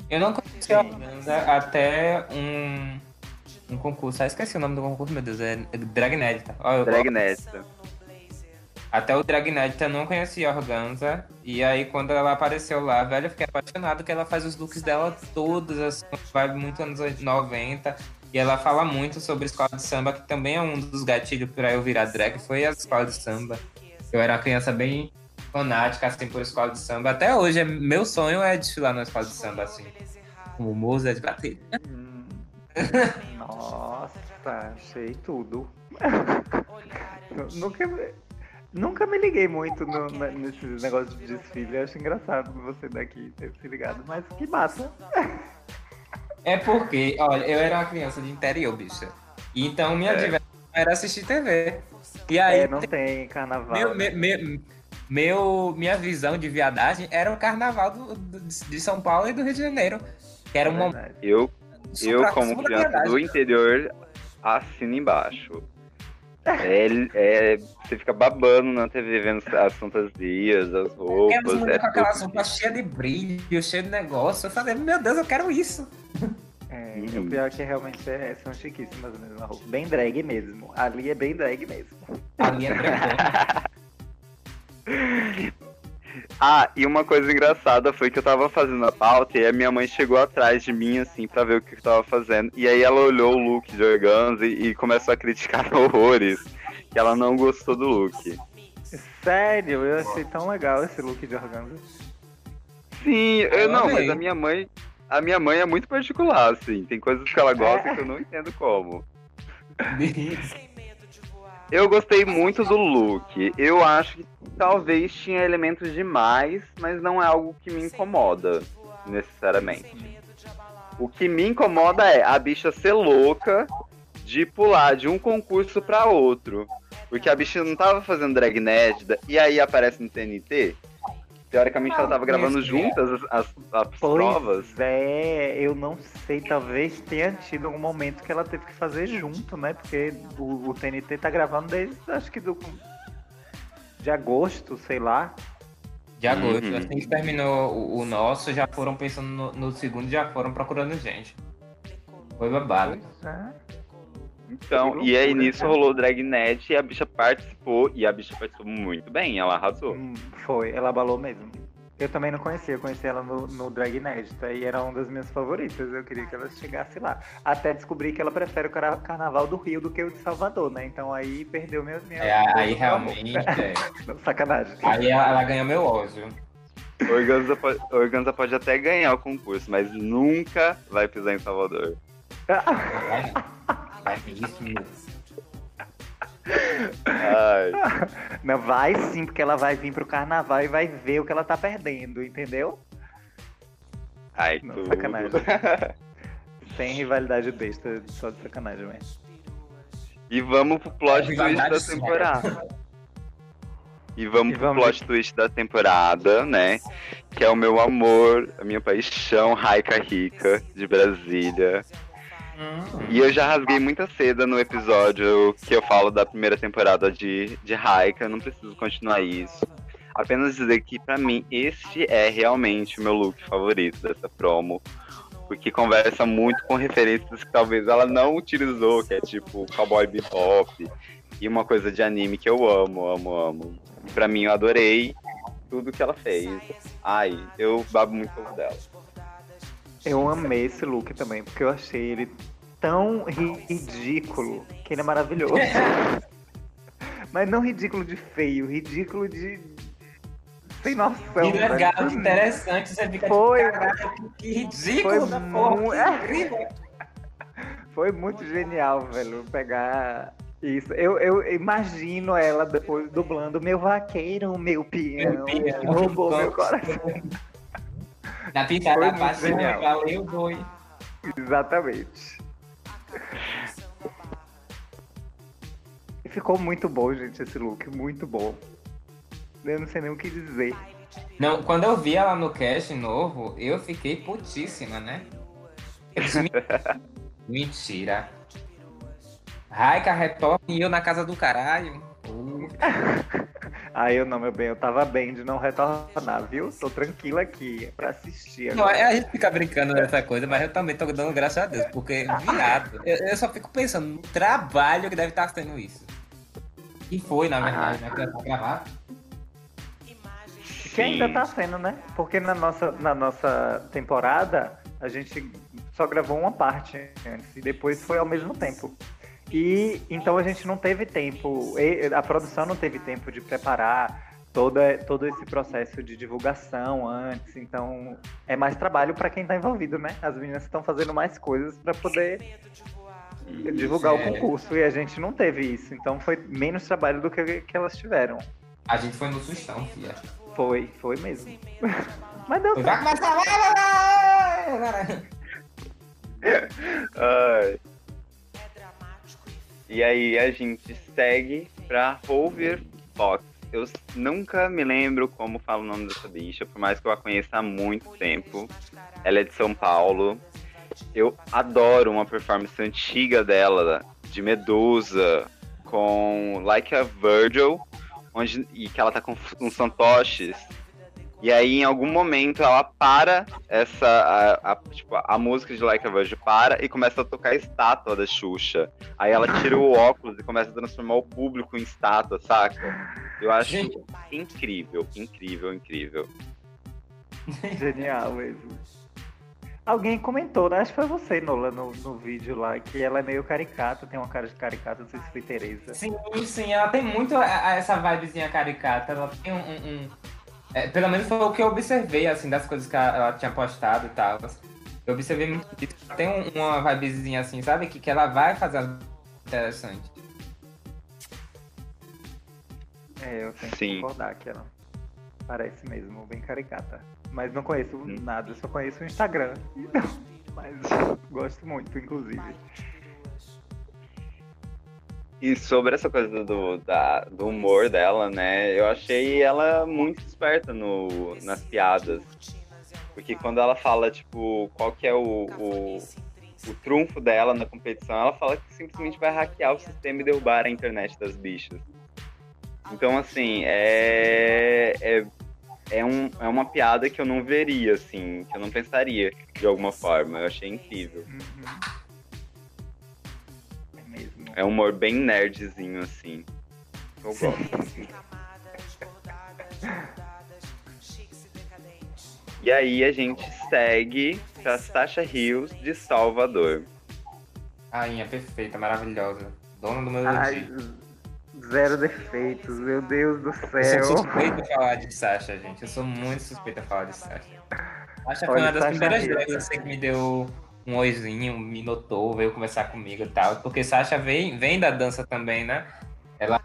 S3: Eu não conheci a Organza até um, um concurso. Ah, esqueci o nome do concurso, meu Deus. É Dragnédita.
S2: Dragneta.
S3: Até o Dragnédita eu não conhecia a Organza. E aí, quando ela apareceu lá, velho, eu fiquei apaixonado que ela faz os looks dela todos, assim, vibe muito anos 90. E ela fala muito sobre escola de samba, que também é um dos gatilhos pra eu virar drag, foi a escola de samba. Eu era uma criança bem fanática, assim, por escola de samba. Até hoje, é- meu sonho é desfilar na escola de samba, assim. Como musa de bater.
S4: Hum. Nossa, achei tudo. nunca, nunca me liguei muito no, na- nesse negócio de desfile. Eu acho engraçado você daqui ter se ligado, mas que massa.
S3: É porque, olha, eu era uma criança de interior, bicha. Então minha
S2: É.
S3: diversão era assistir TV. E aí,
S4: É, não tem carnaval.
S3: meu,
S4: né?
S3: meu, meu- minha visão de viadagem era o carnaval do, do- de São Paulo e do Rio de Janeiro. Que era um momento
S4: Verdade.
S2: Eu, eu como criança
S3: viadagem.
S2: do interior, assino embaixo. É, é, você fica babando na TV vendo as fantasias, as
S3: E as
S2: roupas.
S3: mulheres
S2: É
S3: com aquelas roupas cheias de brilho, cheio de negócio. Eu falei, meu Deus, eu quero isso.
S4: É,
S2: Uhum.
S4: o pior é que realmente é- são chiquíssimas mesmo. roupa. Bem drag mesmo. Ali é bem drag mesmo.
S3: Ali é dragão.
S2: Ah, e uma coisa engraçada foi que eu tava fazendo a pauta e a minha mãe chegou atrás de mim, assim, pra ver o que eu tava fazendo. E aí ela olhou o look de organza e, e começou a criticar horrores. Que ela não gostou do look.
S4: Sério, eu achei tão legal esse look de organza.
S2: Sim, eu,
S3: Eu
S2: não,
S3: amei.
S2: mas a minha mãe. A minha mãe é muito particular, assim. Tem coisas que ela gosta que eu não entendo como. Eu gostei muito do look. Eu acho que talvez tinha elementos demais, mas não é algo que me incomoda, necessariamente. O que me incomoda é a bicha ser louca de pular de um concurso pra outro. Porque a bicha não tava fazendo drag nerd e aí aparece no TNT. Teoricamente ela tava gravando
S3: né?
S2: juntas as, as- as provas.
S4: Pois é, eu não sei, talvez tenha tido algum momento que ela teve que fazer junto, né? Porque o, o TNT tá gravando desde, acho que do de agosto, sei lá.
S3: De agosto,
S2: Uhum.
S3: assim que terminou o, o nosso, já foram pensando no, no segundo, já foram procurando gente. Foi babado.
S4: Pois é.
S2: Então, e aí nisso rolou o Dragnet e a bicha participou, e a bicha participou muito bem, ela arrasou.
S4: Hum, Foi, ela abalou mesmo. Eu também não conhecia, eu conheci ela no, no Drag Inédita e era uma das minhas favoritas. Eu queria que ela chegasse lá. Até descobri que ela prefere o cara- carnaval do Rio do que o de Salvador, né? Então aí perdeu minha. minha
S3: É, aí
S4: todo meu amor.
S3: realmente. é.
S4: Sacanagem.
S3: Aí ela, ela ganhou meu ódio.
S2: Organza, pode, Organza pode até ganhar o concurso, mas nunca vai pisar em Salvador.
S3: Vai, vai isso.
S2: Ai,
S4: Não, vai sim, porque ela vai vir pro carnaval e vai ver o que ela tá perdendo, entendeu?
S2: ai
S4: Não,
S2: tudo.
S4: sacanagem. Sem rivalidade besta, só de sacanagem mesmo.
S2: E vamos pro plot twist
S3: Rivalidade
S2: da temporada. E vamos
S4: E
S2: pro
S4: vamos
S2: plot twist da temporada, né? Que é o meu amor, a minha paixão, Raika Rica, de Brasília. E eu já rasguei muita seda no episódio que eu falo da primeira temporada de, de Raika, eu não preciso continuar isso. Apenas dizer que pra mim este é realmente o meu look favorito dessa promo. Porque conversa muito com referências que talvez ela não utilizou, que é tipo Cowboy Bebop e uma coisa de anime que eu amo, amo, amo. E pra mim eu adorei tudo que ela fez. Ai, eu babo muito dela.
S4: Eu amei esse look também, porque eu achei ele tão ri- ridículo que ele é maravilhoso. Mas não ridículo de feio, ridículo de. sem noção.
S3: Que legal, que interessante. Você fica
S4: Foi.
S3: caralho, que ridículo
S4: Foi
S3: da porra. que incrível.
S4: Foi muito genial, velho, pegar isso. Eu, eu imagino ela depois dublando meu vaqueiro, meu peão,
S3: Meu peão.
S4: roubou meu coração.
S3: Da
S4: muito
S3: parte,
S4: genial.
S3: valeu, boi.
S4: Exatamente. Ficou muito bom, gente, esse look, muito bom. Eu não sei nem o que dizer.
S3: Não, quando eu vi ela no cast novo, eu fiquei putíssima, né? Eu disse, "Me- Mentira. Raika retorna e eu na casa do caralho. Uh,
S4: Ah, eu não, meu bem, eu tava bem de não retornar, viu? Tô tranquila aqui pra assistir
S3: Não,
S4: agora.
S3: a gente fica brincando nessa coisa, mas eu também tô dando graças a Deus, porque, viado, eu, eu só fico pensando no trabalho que deve estar sendo isso. E foi, na verdade, né? Pra gravar.
S4: Que ainda tá sendo, né? Porque na nossa, na nossa temporada, a gente só gravou uma parte antes e depois foi ao mesmo tempo. E então a gente não teve tempo, e- a produção não teve tempo de preparar toda, todo esse processo de divulgação antes. Então é mais trabalho para quem tá envolvido, né? As meninas estão fazendo mais coisas para poder divulgar o concurso e a gente não teve isso. Então foi menos trabalho do que, que elas tiveram.
S3: A gente foi no sustão, filha.
S4: Foi, foi mesmo. Mas deu certo.
S3: vai começar, vai, vai, vai, vai.
S2: Ai. E aí a gente segue pra Rover Fox, eu nunca me lembro como fala o nome dessa bicha, por mais que eu a conheça há muito tempo. Ela é de São Paulo. Eu adoro uma performance antiga dela, de Medusa, com Like a Virgil, onde, e que ela tá com uns fantoches. E aí, em algum momento, ela para essa. A, a, tipo, a música de Like a Virgin para e começa a tocar a estátua da Xuxa. Aí ela tira o óculos e começa a transformar o público em estátua, saca? Eu acho
S3: Gente.
S2: incrível, incrível, incrível.
S4: Genial mesmo. Alguém comentou, né? acho que foi você, Nola, no, no vídeo lá, que ela é meio caricata, tem uma cara de caricata, não sei se foi Tereza.
S3: Sim, sim, ela tem muito essa vibezinha caricata. Ela tem um. um- um- é, pelo menos foi o que eu observei, assim, das coisas que ela, tinha postado e tal. Eu observei muito disso. Ela tem um- uma vibezinha assim, sabe? Que, que ela vai fazer algo interessante.
S4: É, eu tenho
S2: Sim.
S4: que concordar que ela parece mesmo, bem caricata. Mas não conheço
S2: Hum.
S4: nada, só conheço o Instagram. Mas gosto muito, inclusive.
S2: E sobre essa coisa do, da- do humor dela, né? Eu achei ela muito esperta no, nas piadas. Porque quando ela fala, tipo, qual que é o, o, o trunfo dela na competição, ela fala que simplesmente vai hackear o sistema e derrubar a internet das bichas. Então, assim, é, é, é, um, é uma piada que eu não veria, assim, que eu não pensaria de alguma forma. Eu achei incrível.
S4: Uhum. É
S2: um humor bem nerdzinho, assim. Eu gosto. E aí a gente segue pra Sasha Rios de Salvador.
S3: Rainha perfeita, maravilhosa. Dona do meu
S4: Ai, zero defeitos, meu Deus do
S3: Eu
S4: céu.
S3: sou suspeito de falar de Sasha, gente. Eu sou muito suspeito a falar de Sasha. Sasha foi uma das
S4: Sasha
S3: primeiras vezes assim, que me deu um oizinho, me notou, veio conversar comigo e tal. Porque Sasha vem, vem da dança também, né? Ela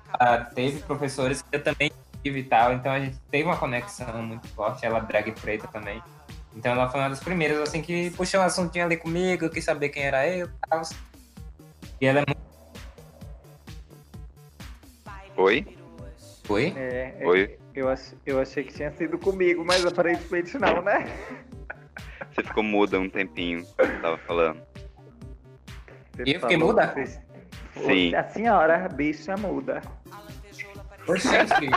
S3: teve professores que eu também tive e tal. Então a gente teve uma conexão muito forte. Ela drag preta também. Então ela foi uma das primeiras, assim, que puxou um assuntinho ali comigo, quis saber quem era eu e tal. E ela é muito.
S2: Oi?
S3: Foi?
S4: É, é,
S2: Oi?
S4: Eu, eu achei que tinha sido comigo, mas aparentemente não, né?
S2: Você ficou muda um tempinho, eu tava falando.
S4: Você
S3: E eu fiquei muda?
S4: você-
S2: Sim.
S4: A senhora, bicha muda.
S3: Oxente,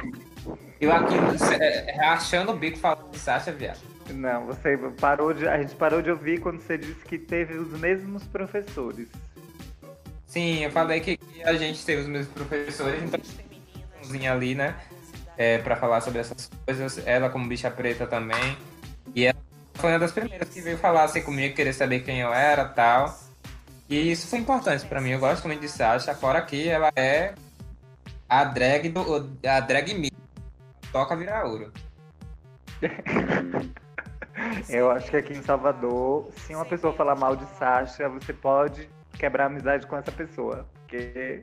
S3: eu aqui é, rachando o bico falando de Sasha, viado.
S4: Não, você parou de. A gente parou de ouvir quando você disse que teve os mesmos professores.
S3: Sim, eu falei que a gente teve os mesmos professores, então umzinho ali, né? É, pra falar sobre essas coisas. Ela como bicha preta também. E ela foi uma das primeiras que veio falar assim comigo, querer saber quem eu era e tal. E isso foi importante pra mim. Eu gosto muito de Sasha, fora que ela é a drag do. a drag me. Toca virar ouro.
S4: Eu acho que aqui em Salvador, se uma pessoa falar mal de Sasha, você pode quebrar a amizade com essa pessoa. Porque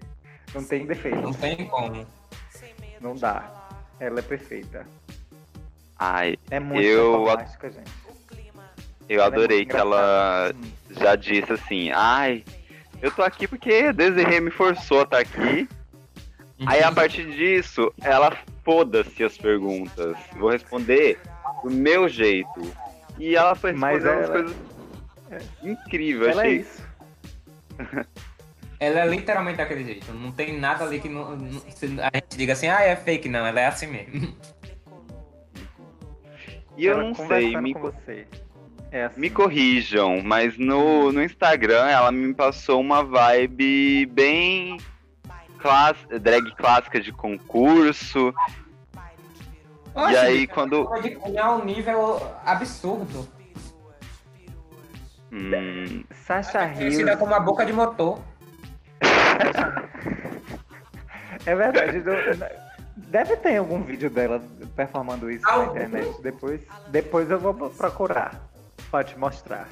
S4: não tem defeito.
S3: Não tem como.
S4: Não dá. Ela é perfeita.
S2: Ai,
S4: É muito
S2: Eu-
S4: fantástica, gente.
S2: Eu
S4: Ela é
S2: adorei que ela já disse assim, ai, eu tô aqui porque Desirê me forçou a estar aqui. Aí a partir disso, ela foda-se as perguntas. Vou responder do meu jeito. E ela foi
S4: Mas
S2: respondendo umas
S4: ela-
S2: coisas incríveis,
S4: Ela é
S2: achei.
S4: isso.
S3: Ela é literalmente daquele jeito. Não tem nada ali que não, não- a gente diga assim, ah, é fake, não. Ela é assim mesmo.
S2: E eu
S4: Ela
S2: não sei,
S4: conversando
S2: me,
S4: com você. Assim.
S2: me corrijam, mas no, no Instagram ela me passou uma vibe bem class, drag clássica de concurso.
S3: Oxe,
S2: aí, quando-
S3: Pode cunhar um nível absurdo.
S2: Hum,
S4: Sasha Rios.
S3: Conhecida como a boca de motor.
S4: É verdade. do- Deve ter algum vídeo dela performando isso na
S3: Algum?
S4: internet. Depois, depois eu vou procurar. Pode te mostrar.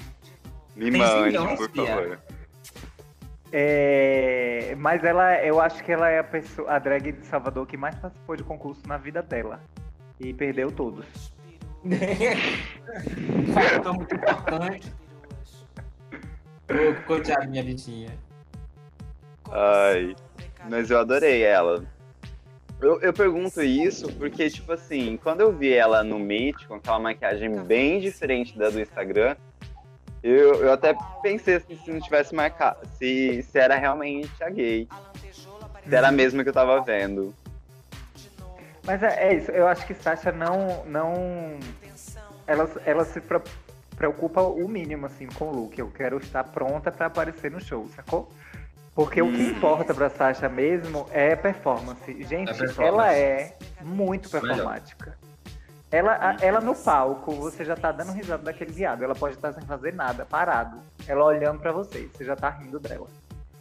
S2: me mande, por favor.
S4: É, mas ela, eu acho que ela é a, pessoa, a drag de Salvador que mais participou de concurso na vida dela. E perdeu todos.
S3: Fator muito importante. Ô, Coitadinha, bichinha.
S2: Ai, mas eu adorei ela. Eu, eu pergunto isso porque, tipo assim, quando eu vi ela no Meet, com aquela maquiagem bem diferente da do Instagram, eu, eu até pensei assim, se não tivesse marcado, se, se era realmente a gay. Se era a mesma que eu tava vendo.
S4: Mas é, é isso, eu acho que Sasha não. não ela, ela se pre- preocupa o mínimo, assim, com o look. Eu quero estar pronta pra aparecer no show, sacou? Porque o que
S2: Hum.
S4: importa pra Sasha mesmo é performance. Gente,
S3: É performance.
S4: ela é muito
S3: Melhor.
S4: performática. Ela, a- ela no palco, você já tá dando risada daquele viado. Ela pode estar sem fazer nada, parado. Ela olhando pra você, você já tá rindo dela.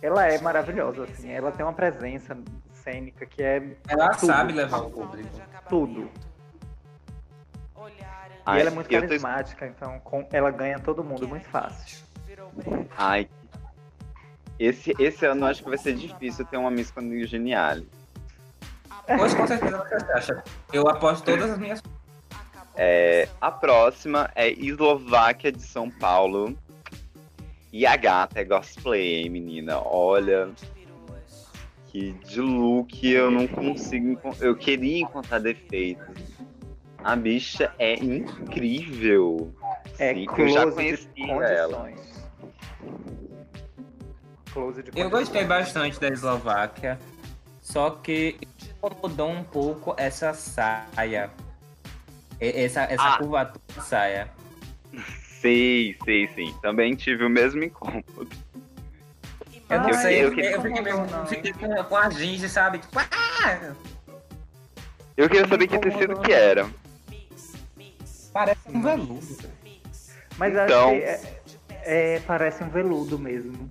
S4: Ela é maravilhosa, assim. Ela tem uma presença cênica que é
S3: Ela
S4: Tudo.
S3: sabe levar o público.
S4: tudo.
S2: Ai,
S4: e ela é muito carismática, então com- ela ganha todo mundo muito fácil.
S2: Ai. Esse, esse ano eu acho que vai ser difícil ter uma Miss Congeniale.
S3: Hoje com certeza você acha. Eu aposto todas as minhas.
S2: É, a próxima é Eslováquia de São Paulo. E a gata é cosplay, hein, menina? Olha. Que de look eu não consigo. Eu queria encontrar defeitos. A bicha é incrível.
S4: É
S2: Sim, eu já
S4: de
S2: conhecia ela.
S4: Condições. Close de
S3: Eu gostei bastante da Eslováquia. Só que incomodou um pouco essa saia. Essa, essa
S2: Ah.
S3: curvatura da saia.
S2: Sei, sei, sim. Também tive o mesmo incômodo.
S3: Eu não sei,
S2: eu
S3: eu fiquei, eu fiquei com, com a ginge, sabe? Tipo, ah,
S2: Eu queria saber que tecido que era.
S3: parece um veludo.
S4: Mas
S2: Então-
S4: acho que é, é- parece um veludo mesmo.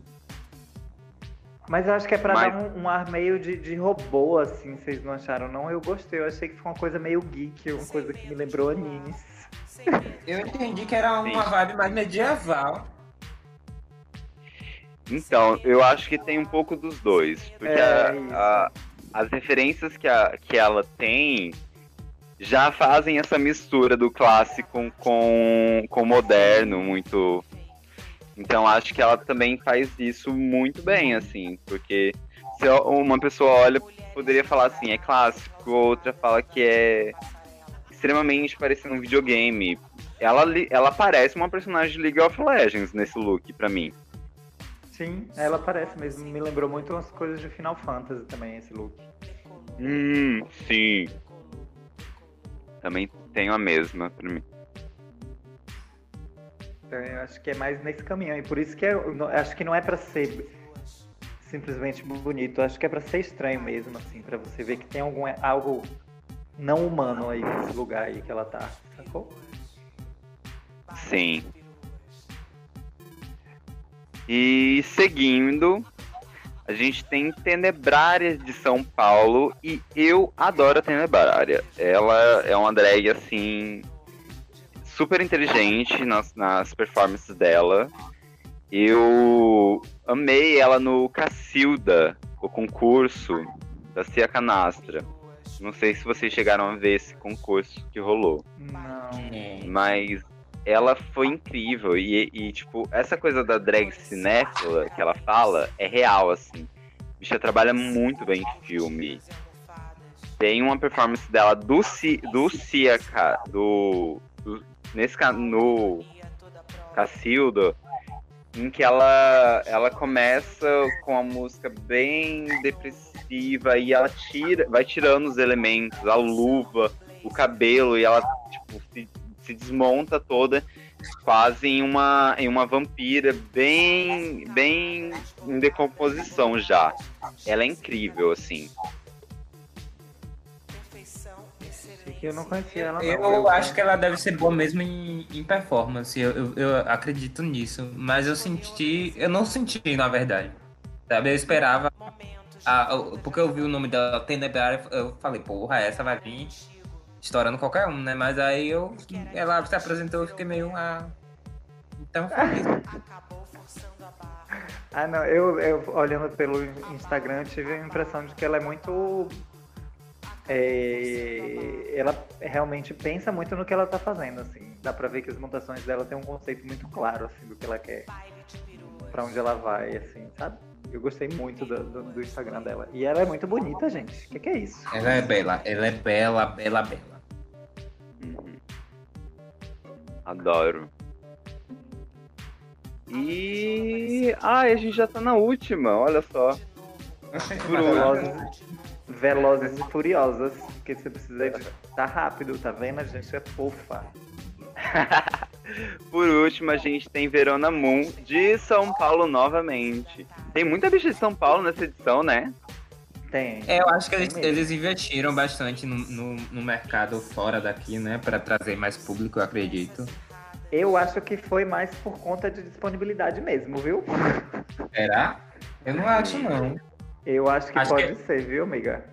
S4: Mas eu acho que é pra
S2: Mas-
S4: dar um, um ar meio de, de robô, assim, vocês não acharam, não? Eu gostei, eu achei que foi uma coisa meio geek, uma coisa que me lembrou animes.
S3: Eu entendi que era uma vibe mais medieval.
S2: Então, eu acho que tem um pouco dos dois. Porque
S4: É,
S2: a- a- as referências que, a- que ela tem já fazem essa mistura do clássico com, com o moderno, muito. Então acho que ela também faz isso muito bem, assim, porque se uma pessoa olha, poderia falar assim, é clássico, outra fala que é extremamente parecendo um videogame. Ela, ela parece uma personagem de League of Legends nesse look, pra mim.
S4: Sim, ela parece mesmo, me lembrou muito umas coisas de Final Fantasy também, esse look.
S2: Hum, sim. Também tenho a mesma pra mim.
S4: Então eu acho que é mais nesse caminho, e por isso que eu não- acho que não é pra ser simplesmente bonito, eu acho que é pra ser estranho mesmo, assim, pra você ver que tem algum, algo não humano aí nesse lugar aí que ela tá, sacou?
S2: Sim. E seguindo, a gente tem Tenebrária de São Paulo e eu adoro a Tenebrária. Ela é uma drag assim super inteligente nas, nas performances dela. Eu amei ela no Cacilda, o concurso da Cia Canastra. Não sei se vocês chegaram a ver esse concurso que rolou.
S4: Não.
S2: Mas ela foi incrível. E, e, tipo, essa coisa da drag cinéfila que ela fala é real, assim. A bicha trabalha muito bem em filme. Tem uma performance dela do, Ci, do Cia, do, do- nesse no Cacildo, em que ela, ela começa com a música bem depressiva e ela tira, vai tirando os elementos, a luva, o cabelo, e ela tipo, se, se desmonta toda quase em uma, em uma vampira bem, bem em decomposição já. Ela é incrível, assim.
S4: Que eu não conhecia ela não.
S3: Eu acho que ela deve ser boa mesmo em, em performance. Eu, eu, eu acredito nisso. Mas eu senti. Eu não senti, na verdade. Sabe? Eu esperava. a- o- porque eu vi o nome dela Tenebrária, eu falei, porra, essa vai vir estourando qualquer um, né? Mas aí eu. Ela se apresentou e fiquei meio. Ah, então feliz.
S4: Ah, não, eu, eu olhando pelo Instagram tive a impressão de que ela é muito. É, ela realmente pensa muito no que ela tá fazendo, assim. Dá pra ver que as montações dela tem um conceito muito claro, assim, do que ela quer. Pra onde ela vai, assim, sabe? Eu gostei muito do, do, do Instagram dela. E ela é muito bonita, gente. O que, que é isso?
S3: Ela é bela, ela é bela, bela, bela.
S2: Uhum. Adoro. E. Ai, a gente já tá na última, olha só. Por último.
S4: Velozes, e furiosas. Porque você precisa estar rápido, tá vendo? A gente é fofa.
S2: Por último, a gente tem Verona Moon de São Paulo novamente. Tem muita bicha de São Paulo nessa edição, né?
S4: Tem.
S3: É, eu acho que eles,
S4: mesmo.
S3: eles investiram bastante no, no, no mercado fora daqui, né? Pra trazer mais público, eu acredito.
S4: Eu acho que foi mais por conta de disponibilidade mesmo, viu?
S3: Será? Eu não acho, não.
S4: Eu acho que
S3: Acho
S4: pode
S3: que-
S4: ser, viu, amiga?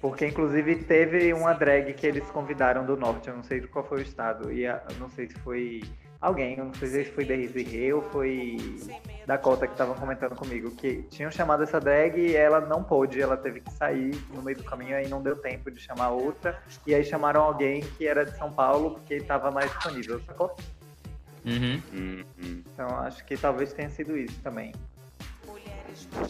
S4: Porque inclusive teve uma drag que eles convidaram do norte, eu não sei qual foi o estado, e eu não sei se foi alguém, eu não sei se foi Desirê ou foi Dakota que estavam comentando comigo, que tinham chamado essa drag e ela não pôde, ela teve que sair no meio do caminho, aí não deu tempo de chamar outra, e aí chamaram alguém que era de São Paulo porque estava mais disponível, sacou?
S3: Uhum.
S2: Hum, hum.
S4: Então acho que talvez tenha sido isso também.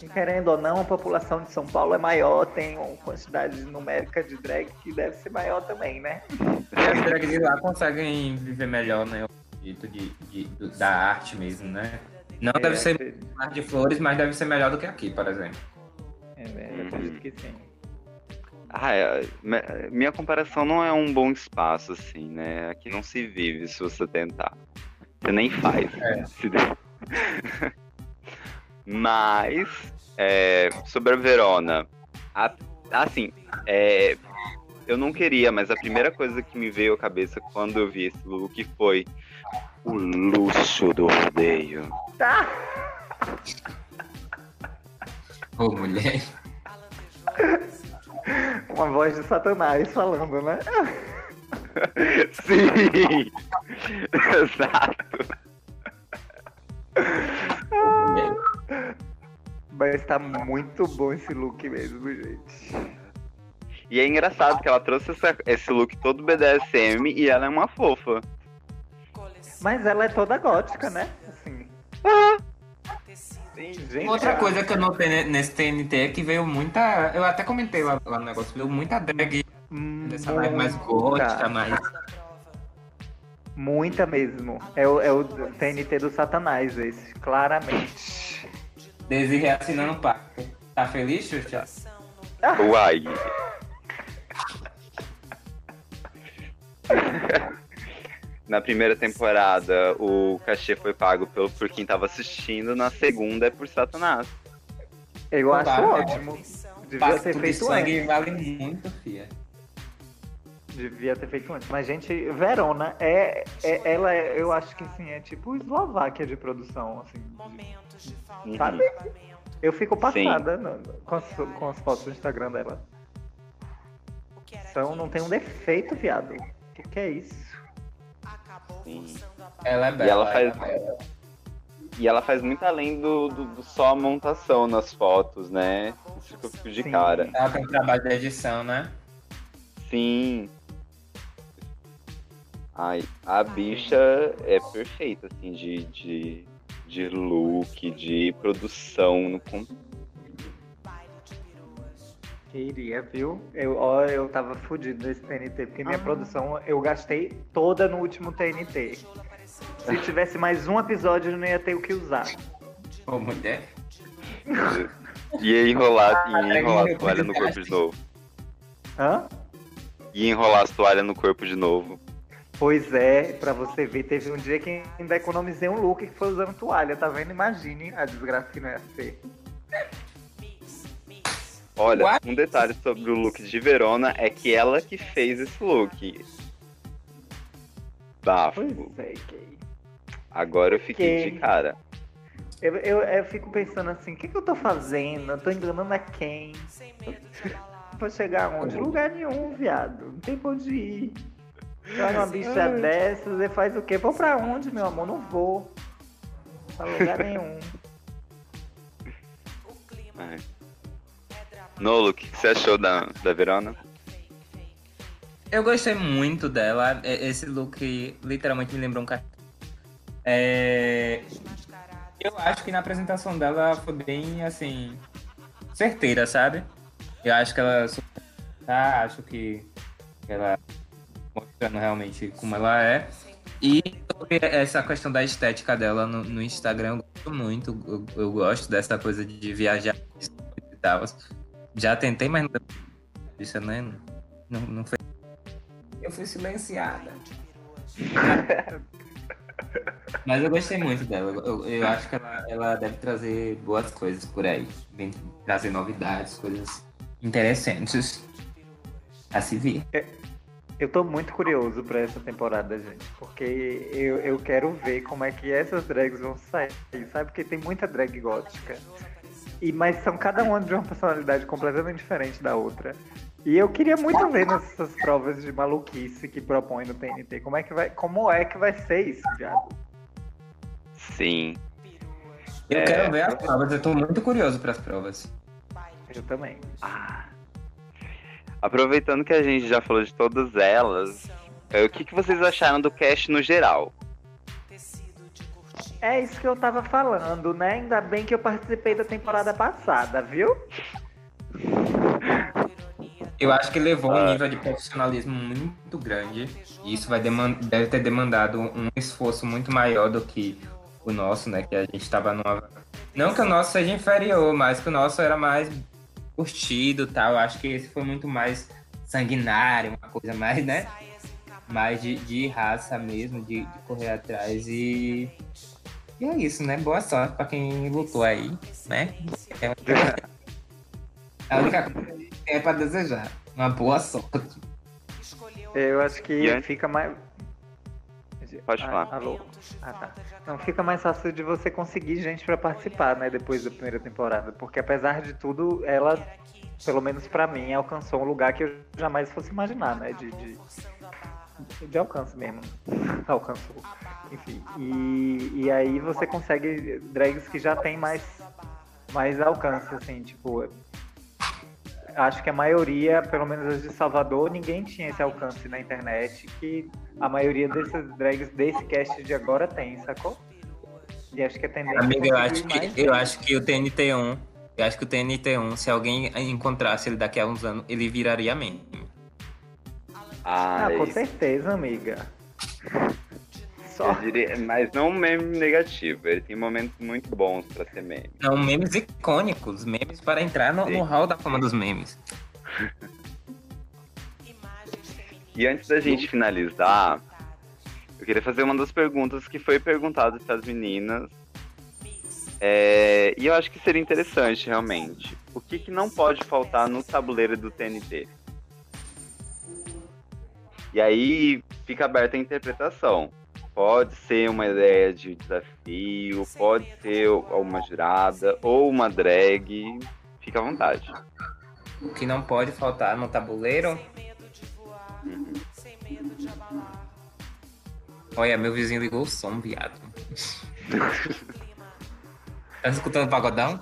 S4: E querendo ou não, a população de São Paulo é maior, tem uma quantidade numérica de drag que deve ser maior também, né?
S3: E as drags de lá conseguem viver melhor, né? O jeito de, de- do- da arte mesmo, né? Não
S4: É,
S3: deve ser
S4: acredito-
S3: mais de flores, mas deve ser melhor do que aqui, por exemplo.
S4: É, é, acredito que sim.
S2: Ah, é, minha comparação não é um bom espaço, assim, né? Aqui não se vive se você tentar. Você nem faz.
S3: É.
S2: Se der. Mas, é, sobre a Verona, a- assim, é, eu não queria, mas a primeira coisa que me veio à cabeça quando eu vi esse look foi o luxo do rodeio.
S4: Tá!
S3: Ô, mulher.
S4: Uma voz de Satanás falando, né?
S2: Sim! Exato.
S4: Mas tá muito bom esse look mesmo, gente.
S2: E é engraçado que ela trouxe essa- esse look todo BDSM e ela é uma fofa.
S4: Mas ela é toda gótica, né? Assim. Gente,
S3: Outra coisa que eu notei ne- nesse TNT é que veio muita. Eu até comentei lá, lá no negócio, veio muita drag
S4: hum,
S3: dessa vibe mais
S4: muita.
S3: gótica, mais.
S4: Muita mesmo. É o, é o TNT do Satanás, esse, claramente.
S3: Desirê assinando o pacto. Tá feliz, Xuxa?
S2: Uai. Na primeira temporada, o cachê foi pago pelo, por quem tava assistindo, na segunda é por Satanás.
S4: Eu acho
S3: né?
S4: ótimo. Devia
S3: Pacto
S4: ter feito
S3: sangue
S4: antes.
S3: vale muito, fia.
S4: Devia ter feito antes. Mas, gente, Verona é, é. Ela é, eu acho que assim, é tipo Eslováquia de produção, assim.
S2: Uhum.
S4: Sabe? Eu fico passada no- com, as, com as fotos do Instagram dela. Então não tem um defeito, viado. O que, que é isso?
S2: Sim.
S3: Ela é bela.
S2: ela faz-
S3: ela é bela.
S2: E ela faz muito além do, do- do só a montação nas fotos, né? Isso que eu fico de
S4: Sim.
S2: cara.
S3: Ela tem trabalho de edição, né?
S2: Sim. Ai, a bicha é perfeita, assim, de, de, de look, de produção no
S4: Queria, viu? Eu, ó, eu tava fudido nesse TNT, porque minha
S2: Ah.
S4: produção eu gastei toda no último TNT. Se tivesse mais um episódio, eu não ia ter o que usar.
S3: Ô, mulher.
S2: Ia enrolar, ia
S3: Ah,
S2: enrolar
S3: é
S2: a toalha no corpo de novo.
S4: Hã?
S2: Ia enrolar as toalhas no corpo de novo.
S4: Pois é, pra você ver, teve um dia que ainda economizei um look que foi usando toalha, tá vendo? Imagine a desgraça que não ia ser.
S2: Olha,
S3: What?
S2: um detalhe sobre o look de Verona é que ela que fez esse look. Bafo.
S4: Pois é, que...
S2: Agora eu fiquei
S4: Que-
S2: de cara.
S4: Eu, eu, eu fico pensando assim, o que, que eu tô fazendo? Eu tô enganando a quem? Vou chegar aonde? Lugar nenhum, viado. Não tem pra onde ir. Olha uma bicha dessas e faz o quê? Vou pra onde, meu amor? Não vou. Pra lugar nenhum.
S2: Ai. Nolo, o que que você achou da, da Verona?
S3: Eu gostei muito dela. É- Esse look literalmente me lembrou um cachorro. É... Eu acho que na apresentação dela foi bem, assim, certeira, sabe? Eu acho que ela. Tá, acho que ela mostrando realmente como ela é. E sobre essa questão da estética dela no, no Instagram, eu gosto muito. Eu, eu, gosto dessa coisa de viajar e tal. Já tentei, mas não isso né? Não, não foi. Eu fui silenciada. Mas eu gostei muito dela. Eu, eu acho que ela, ela, deve trazer boas coisas por aí. Vem trazer novidades, coisas interessantes a se ver.
S4: É, eu tô muito curioso para essa temporada, gente. Porque eu, eu quero ver como é que essas drags vão sair, sabe? Porque tem muita drag gótica. E, mas são cada uma de uma personalidade completamente diferente da outra. E eu queria muito ver nessas provas de maluquice que propõe no TNT. Como é que vai, como é que vai ser isso, Thiago?
S2: Sim.
S3: Eu é... quero ver as provas, eu tô muito curioso para as provas.
S4: Eu também. Ah.
S2: Aproveitando que a gente já falou de todas elas, é, o que, que vocês acharam do cast no geral?
S4: É isso que eu tava falando, né? Ainda bem que eu participei da temporada passada, viu?
S3: Eu acho que levou um ah. nível de profissionalismo muito grande. E isso vai deve ter demandado um esforço muito maior do que o nosso, né? Que a gente estava numa. Não que o nosso seja inferior, mas que o nosso era mais curtido tal. Eu acho que esse foi muito mais sanguinário, uma coisa mais, né? Mais de, de raça mesmo, de, de correr atrás. E, e é isso, né? Boa sorte para quem lutou aí, né? É a única coisa é para desejar. Uma boa sorte.
S4: Eu acho que fica mais.
S2: Pode ah, falar.
S4: Alô. Ah, tá. Não, fica mais fácil de você conseguir gente para participar, né, depois da primeira temporada. Porque apesar de tudo, ela, pelo menos para mim, alcançou um lugar que eu jamais fosse imaginar, né? De, de, de alcance mesmo. alcançou. Enfim. E, e aí você consegue drags que já tem mais, mais alcance, assim, tipo acho que a maioria, pelo menos as de Salvador, ninguém tinha esse alcance na internet que a maioria dessas drags desse cast de agora tem, sacou? E acho que a tendência
S3: Amiga, eu acho que eu acho que o TNT1, eu acho que o TNT1, se alguém encontrasse ele daqui a uns anos, ele viraria meme.
S4: Ah, com certeza, amiga.
S2: Só. Diria, mas não um meme negativo, ele tem momentos muito bons pra ser meme.
S3: Não, memes icônicos, memes para entrar no, no hall da fama dos memes.
S2: e antes da gente finalizar, eu queria fazer uma das perguntas que foi perguntada para as meninas. É, e eu acho que seria interessante, realmente. O que, que não pode faltar no tabuleiro do TNT? E aí fica aberta a interpretação. Pode ser uma ideia de desafio, pode ser uma jurada ou uma drag. Fica à vontade.
S3: O que não pode faltar no tabuleiro? Uhum. Olha, meu vizinho ligou o som, viado. tá escutando o pagodão?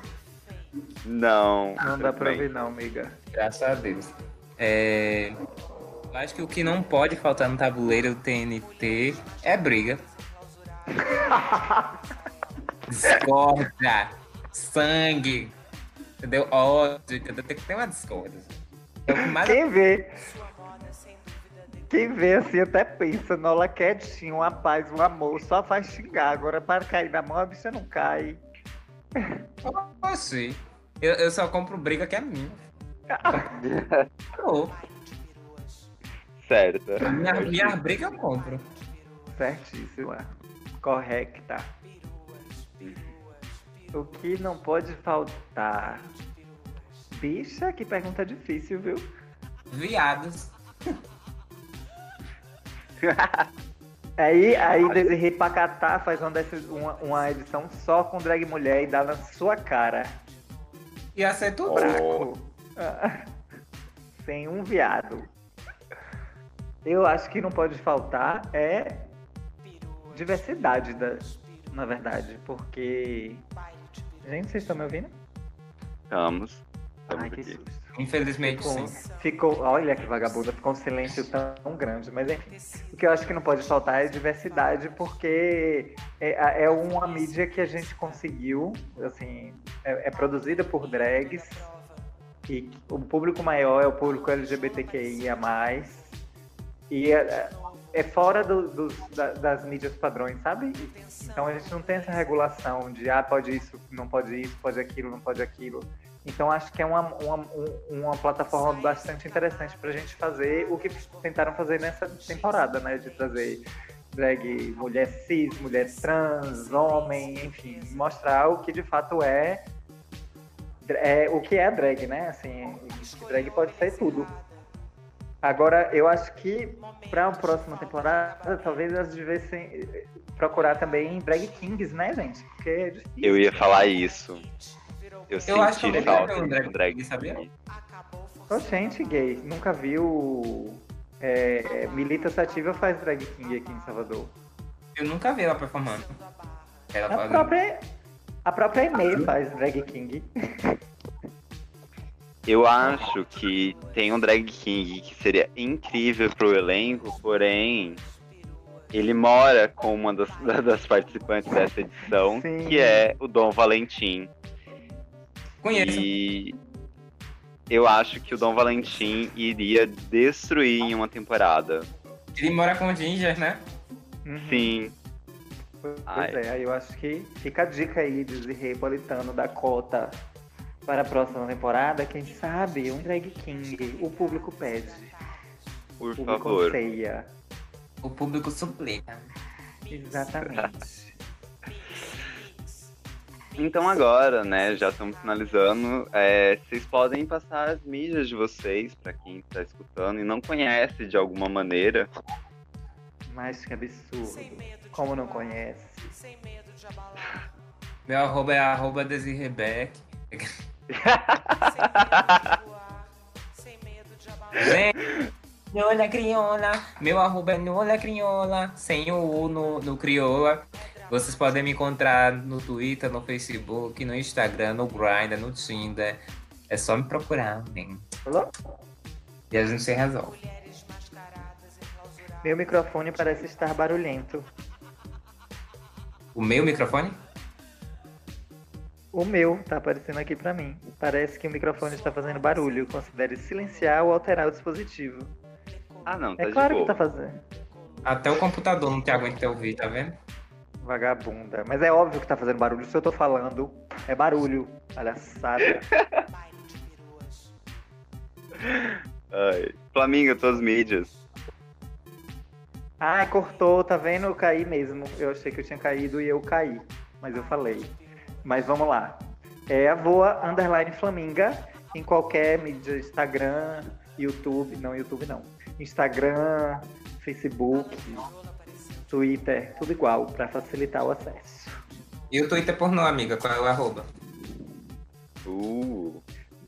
S2: Não.
S4: Não dá pra ouvir não, amiga.
S3: Graças a Deus. É... Eu acho que o que não pode faltar no tabuleiro do TNT é briga. Discórdia, sangue, entendeu? Ódio, entendeu? Tem que ter uma discórdia.
S4: É mais... Quem vê? Quem vê assim até pensa, Nola quietinho, uma paz, um amor, só faz xingar. Agora para cair na mão, a bicha não cai.
S3: Oxi. Eu, eu só compro briga que é minha. oh.
S2: Certo.
S3: Minha, minha briga eu compro.
S4: Certíssima. Correcta. O que não pode faltar? Bicha, que pergunta difícil, viu?
S3: Viados.
S4: aí, aí Desirê Pacatá faz uma, dessas, uma, uma, edição só com drag mulher e dá na sua cara.
S3: Ia ser tudo.
S4: Oh. Sem um viado. Eu acho que não pode faltar é diversidade, da, na verdade, porque. Gente, vocês estão me ouvindo?
S2: Estamos.
S4: Ai, que susto.
S3: Infelizmente,
S4: Ficou,
S3: sim.
S4: ficou, olha que vagabunda, ficou um silêncio tão grande. Mas enfim, o que eu acho que não pode faltar é diversidade, porque é, é uma mídia que a gente conseguiu, assim, é, é produzida por drags, e o público maior é o público LGBTQIA+, e é, é fora do, dos, da, das mídias padrões, sabe? Então a gente não tem essa regulação de, ah, pode isso, não pode isso, pode aquilo, não pode aquilo. Então acho que é uma, uma, uma plataforma bastante interessante para a gente fazer o que tentaram fazer nessa temporada, né? De trazer drag mulher cis, mulher trans, homem, enfim, mostrar o que de fato é, é o que é drag, né? Assim, drag pode ser tudo. Agora, eu acho que para a próxima temporada, talvez elas devessem procurar também drag kings, né, gente? Porque é difícil.
S2: Eu ia falar isso. Eu,
S3: Eu acho
S2: senti
S3: que eu
S2: falta
S3: um
S2: de
S3: drag
S2: um drag
S3: king, sabia?
S4: gente gay, nunca viu é, Milita Sativa faz drag king aqui em Salvador.
S3: Eu nunca vi ela performando. Ela
S4: A
S3: fazendo.
S4: própria, a própria Aimee faz drag king.
S2: Eu acho que tem um drag king que seria incrível pro elenco, porém ele mora com uma das, das participantes dessa edição,
S4: Sim.
S2: que é o Dom Valentim.
S3: Conheço.
S2: E eu acho que o Dom Valentim iria destruir em uma temporada.
S3: Ele mora com o Ginger, né?
S4: Uhum.
S2: Sim,
S4: Pois
S2: Ai.
S4: é, eu acho que fica a dica aí de Zirrei Politano da cota para a próxima temporada. Quem sabe um drag king. O público pede.
S2: por
S4: O público
S2: favor.
S4: anseia.
S3: O público suplica.
S4: Exatamente.
S2: Então agora, né, já estamos finalizando. é, vocês podem passar as mídias de vocês para quem está escutando e não conhece de alguma maneira.
S4: Mas que absurdo. Como não conhece?
S3: Meu arroba é arroba Desirrebeck. Gente, Nola Crioula. Meu arroba é Nola Crioula. Sem o U no, no Crioula. Vocês podem me encontrar no Twitter, no Facebook, no Instagram, no Grindr, no Tinder. É só me procurar, né?
S4: Alô?
S3: E a gente se resolve.
S4: Meu microfone parece estar barulhento.
S3: O meu microfone?
S4: O meu tá aparecendo aqui pra mim. Parece que o microfone está fazendo barulho. Considere silenciar ou alterar o dispositivo.
S2: Ah, não, tá
S4: É
S2: de
S4: claro que tá fazendo.
S3: Até o computador não te aguenta ouvir, tá vendo?
S4: Vagabunda. Mas é óbvio que tá fazendo barulho. Se eu tô falando, é barulho. Palhaçada.
S2: Ai. Flamingo, tuas mídias.
S4: Ah, cortou, tá vendo? Eu caí mesmo. Eu achei que eu tinha caído e eu caí. Mas eu falei. Mas vamos lá. É a voa underline flaminga em qualquer mídia, Instagram, YouTube, não YouTube não. Instagram, Facebook, Twitter, tudo igual, para facilitar o acesso.
S3: E o Twitter pornô, amiga? Qual é o arroba?
S2: Uh.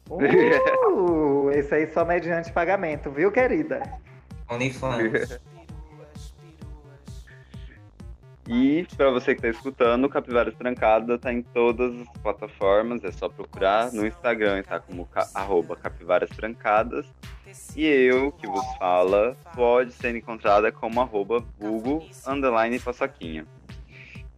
S4: Uh, esse aí só mediante pagamento, viu, querida?
S3: OnlyFans.
S2: E pra você que tá escutando, Capivaras Trancada tá em todas as plataformas, é só procurar. No Instagram tá como ca arroba Capivaras Trancadas. E eu, que vos fala, pode ser encontrada como arroba vulgo underline paçoquinha.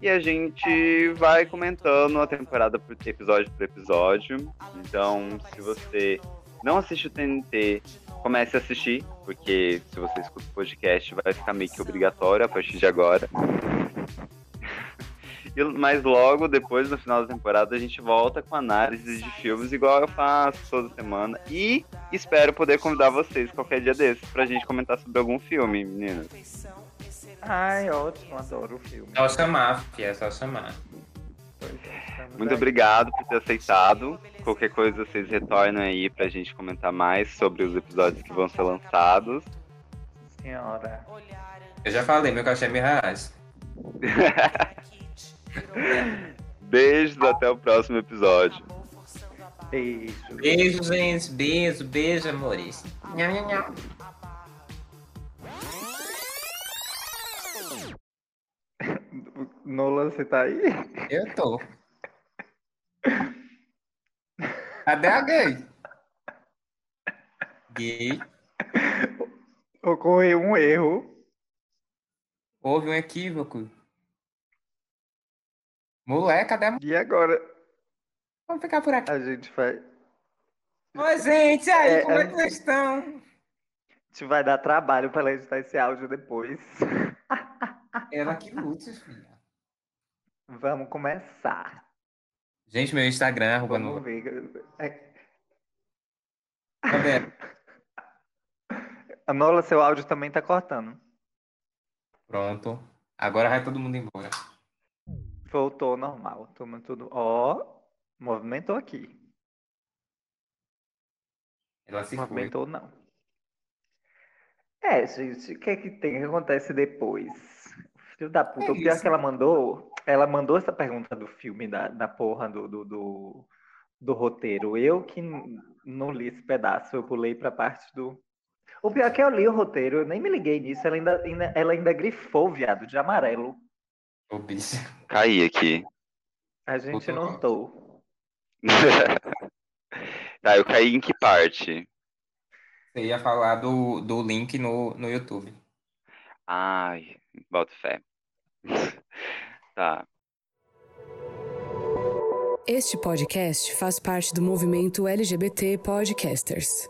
S2: E a gente vai comentando a temporada por episódio por episódio. Então, se você não assiste o TNT, comece a assistir, porque se você escuta o podcast, vai ficar meio que obrigatório a partir de agora. E- Mas logo depois, no final da temporada, a gente volta com análise de filmes, igual eu faço toda semana. E espero poder convidar vocês qualquer dia desses pra gente comentar sobre algum filme, meninas.
S4: Ai, ótimo, adoro o filme.
S3: Só chamar, fia, é só chamar.
S2: Muito
S4: aí.
S2: obrigado por ter aceitado. Qualquer coisa vocês retornam aí pra gente comentar mais sobre os episódios que vão ser lançados.
S4: Senhora.
S3: Eu já falei, meu cachê é mil reais.
S2: Beijos, até o próximo episódio.
S4: Beijo.
S3: Beijo, gente. Beijo, beijo, amores. Nham, nham, nham.
S4: Nola, você tá aí?
S3: Eu tô. Cadê a gay? gay.
S4: Ocorreu um erro.
S3: Houve um equívoco. Mulher, cadê a...
S4: E agora
S3: Vamos ficar por aqui.
S4: a gente vai.
S3: Oi, gente, aí,
S4: É,
S3: como é
S4: é-
S3: que vocês estão?
S4: A gente vai dar trabalho para editar esse áudio depois.
S3: Ela que lute, filha.
S4: Vamos começar.
S3: Gente, meu Instagram, arroba
S4: Vamos
S3: no...
S4: ver. É,
S3: Cadê?
S4: Anola, seu áudio também tá cortando.
S3: Pronto. Agora vai todo mundo embora.
S4: Voltou ao normal. Toma tudo. Ó, movimentou aqui.
S3: Ela se foi.
S4: movimentou não. É, gente, o que é que tem? O que acontece depois? Filho da puta.
S3: É
S4: o pior
S3: isso.
S4: que ela mandou, ela mandou essa pergunta do filme, da, da porra do, do, do, do roteiro. Eu que não li esse pedaço, eu pulei pra parte do. O pior é que eu li o roteiro, eu nem me liguei nisso, ela ainda, ainda- ela ainda grifou, viado, de amarelo.
S3: Ô, bicho.
S2: Caí aqui.
S4: A gente
S3: Botou
S4: notou.
S2: tá, eu caí em que parte?
S3: Você ia falar do, do link no, no YouTube.
S2: Ai, boto fé. Tá.
S5: Este podcast faz parte do movimento LGBT Podcasters.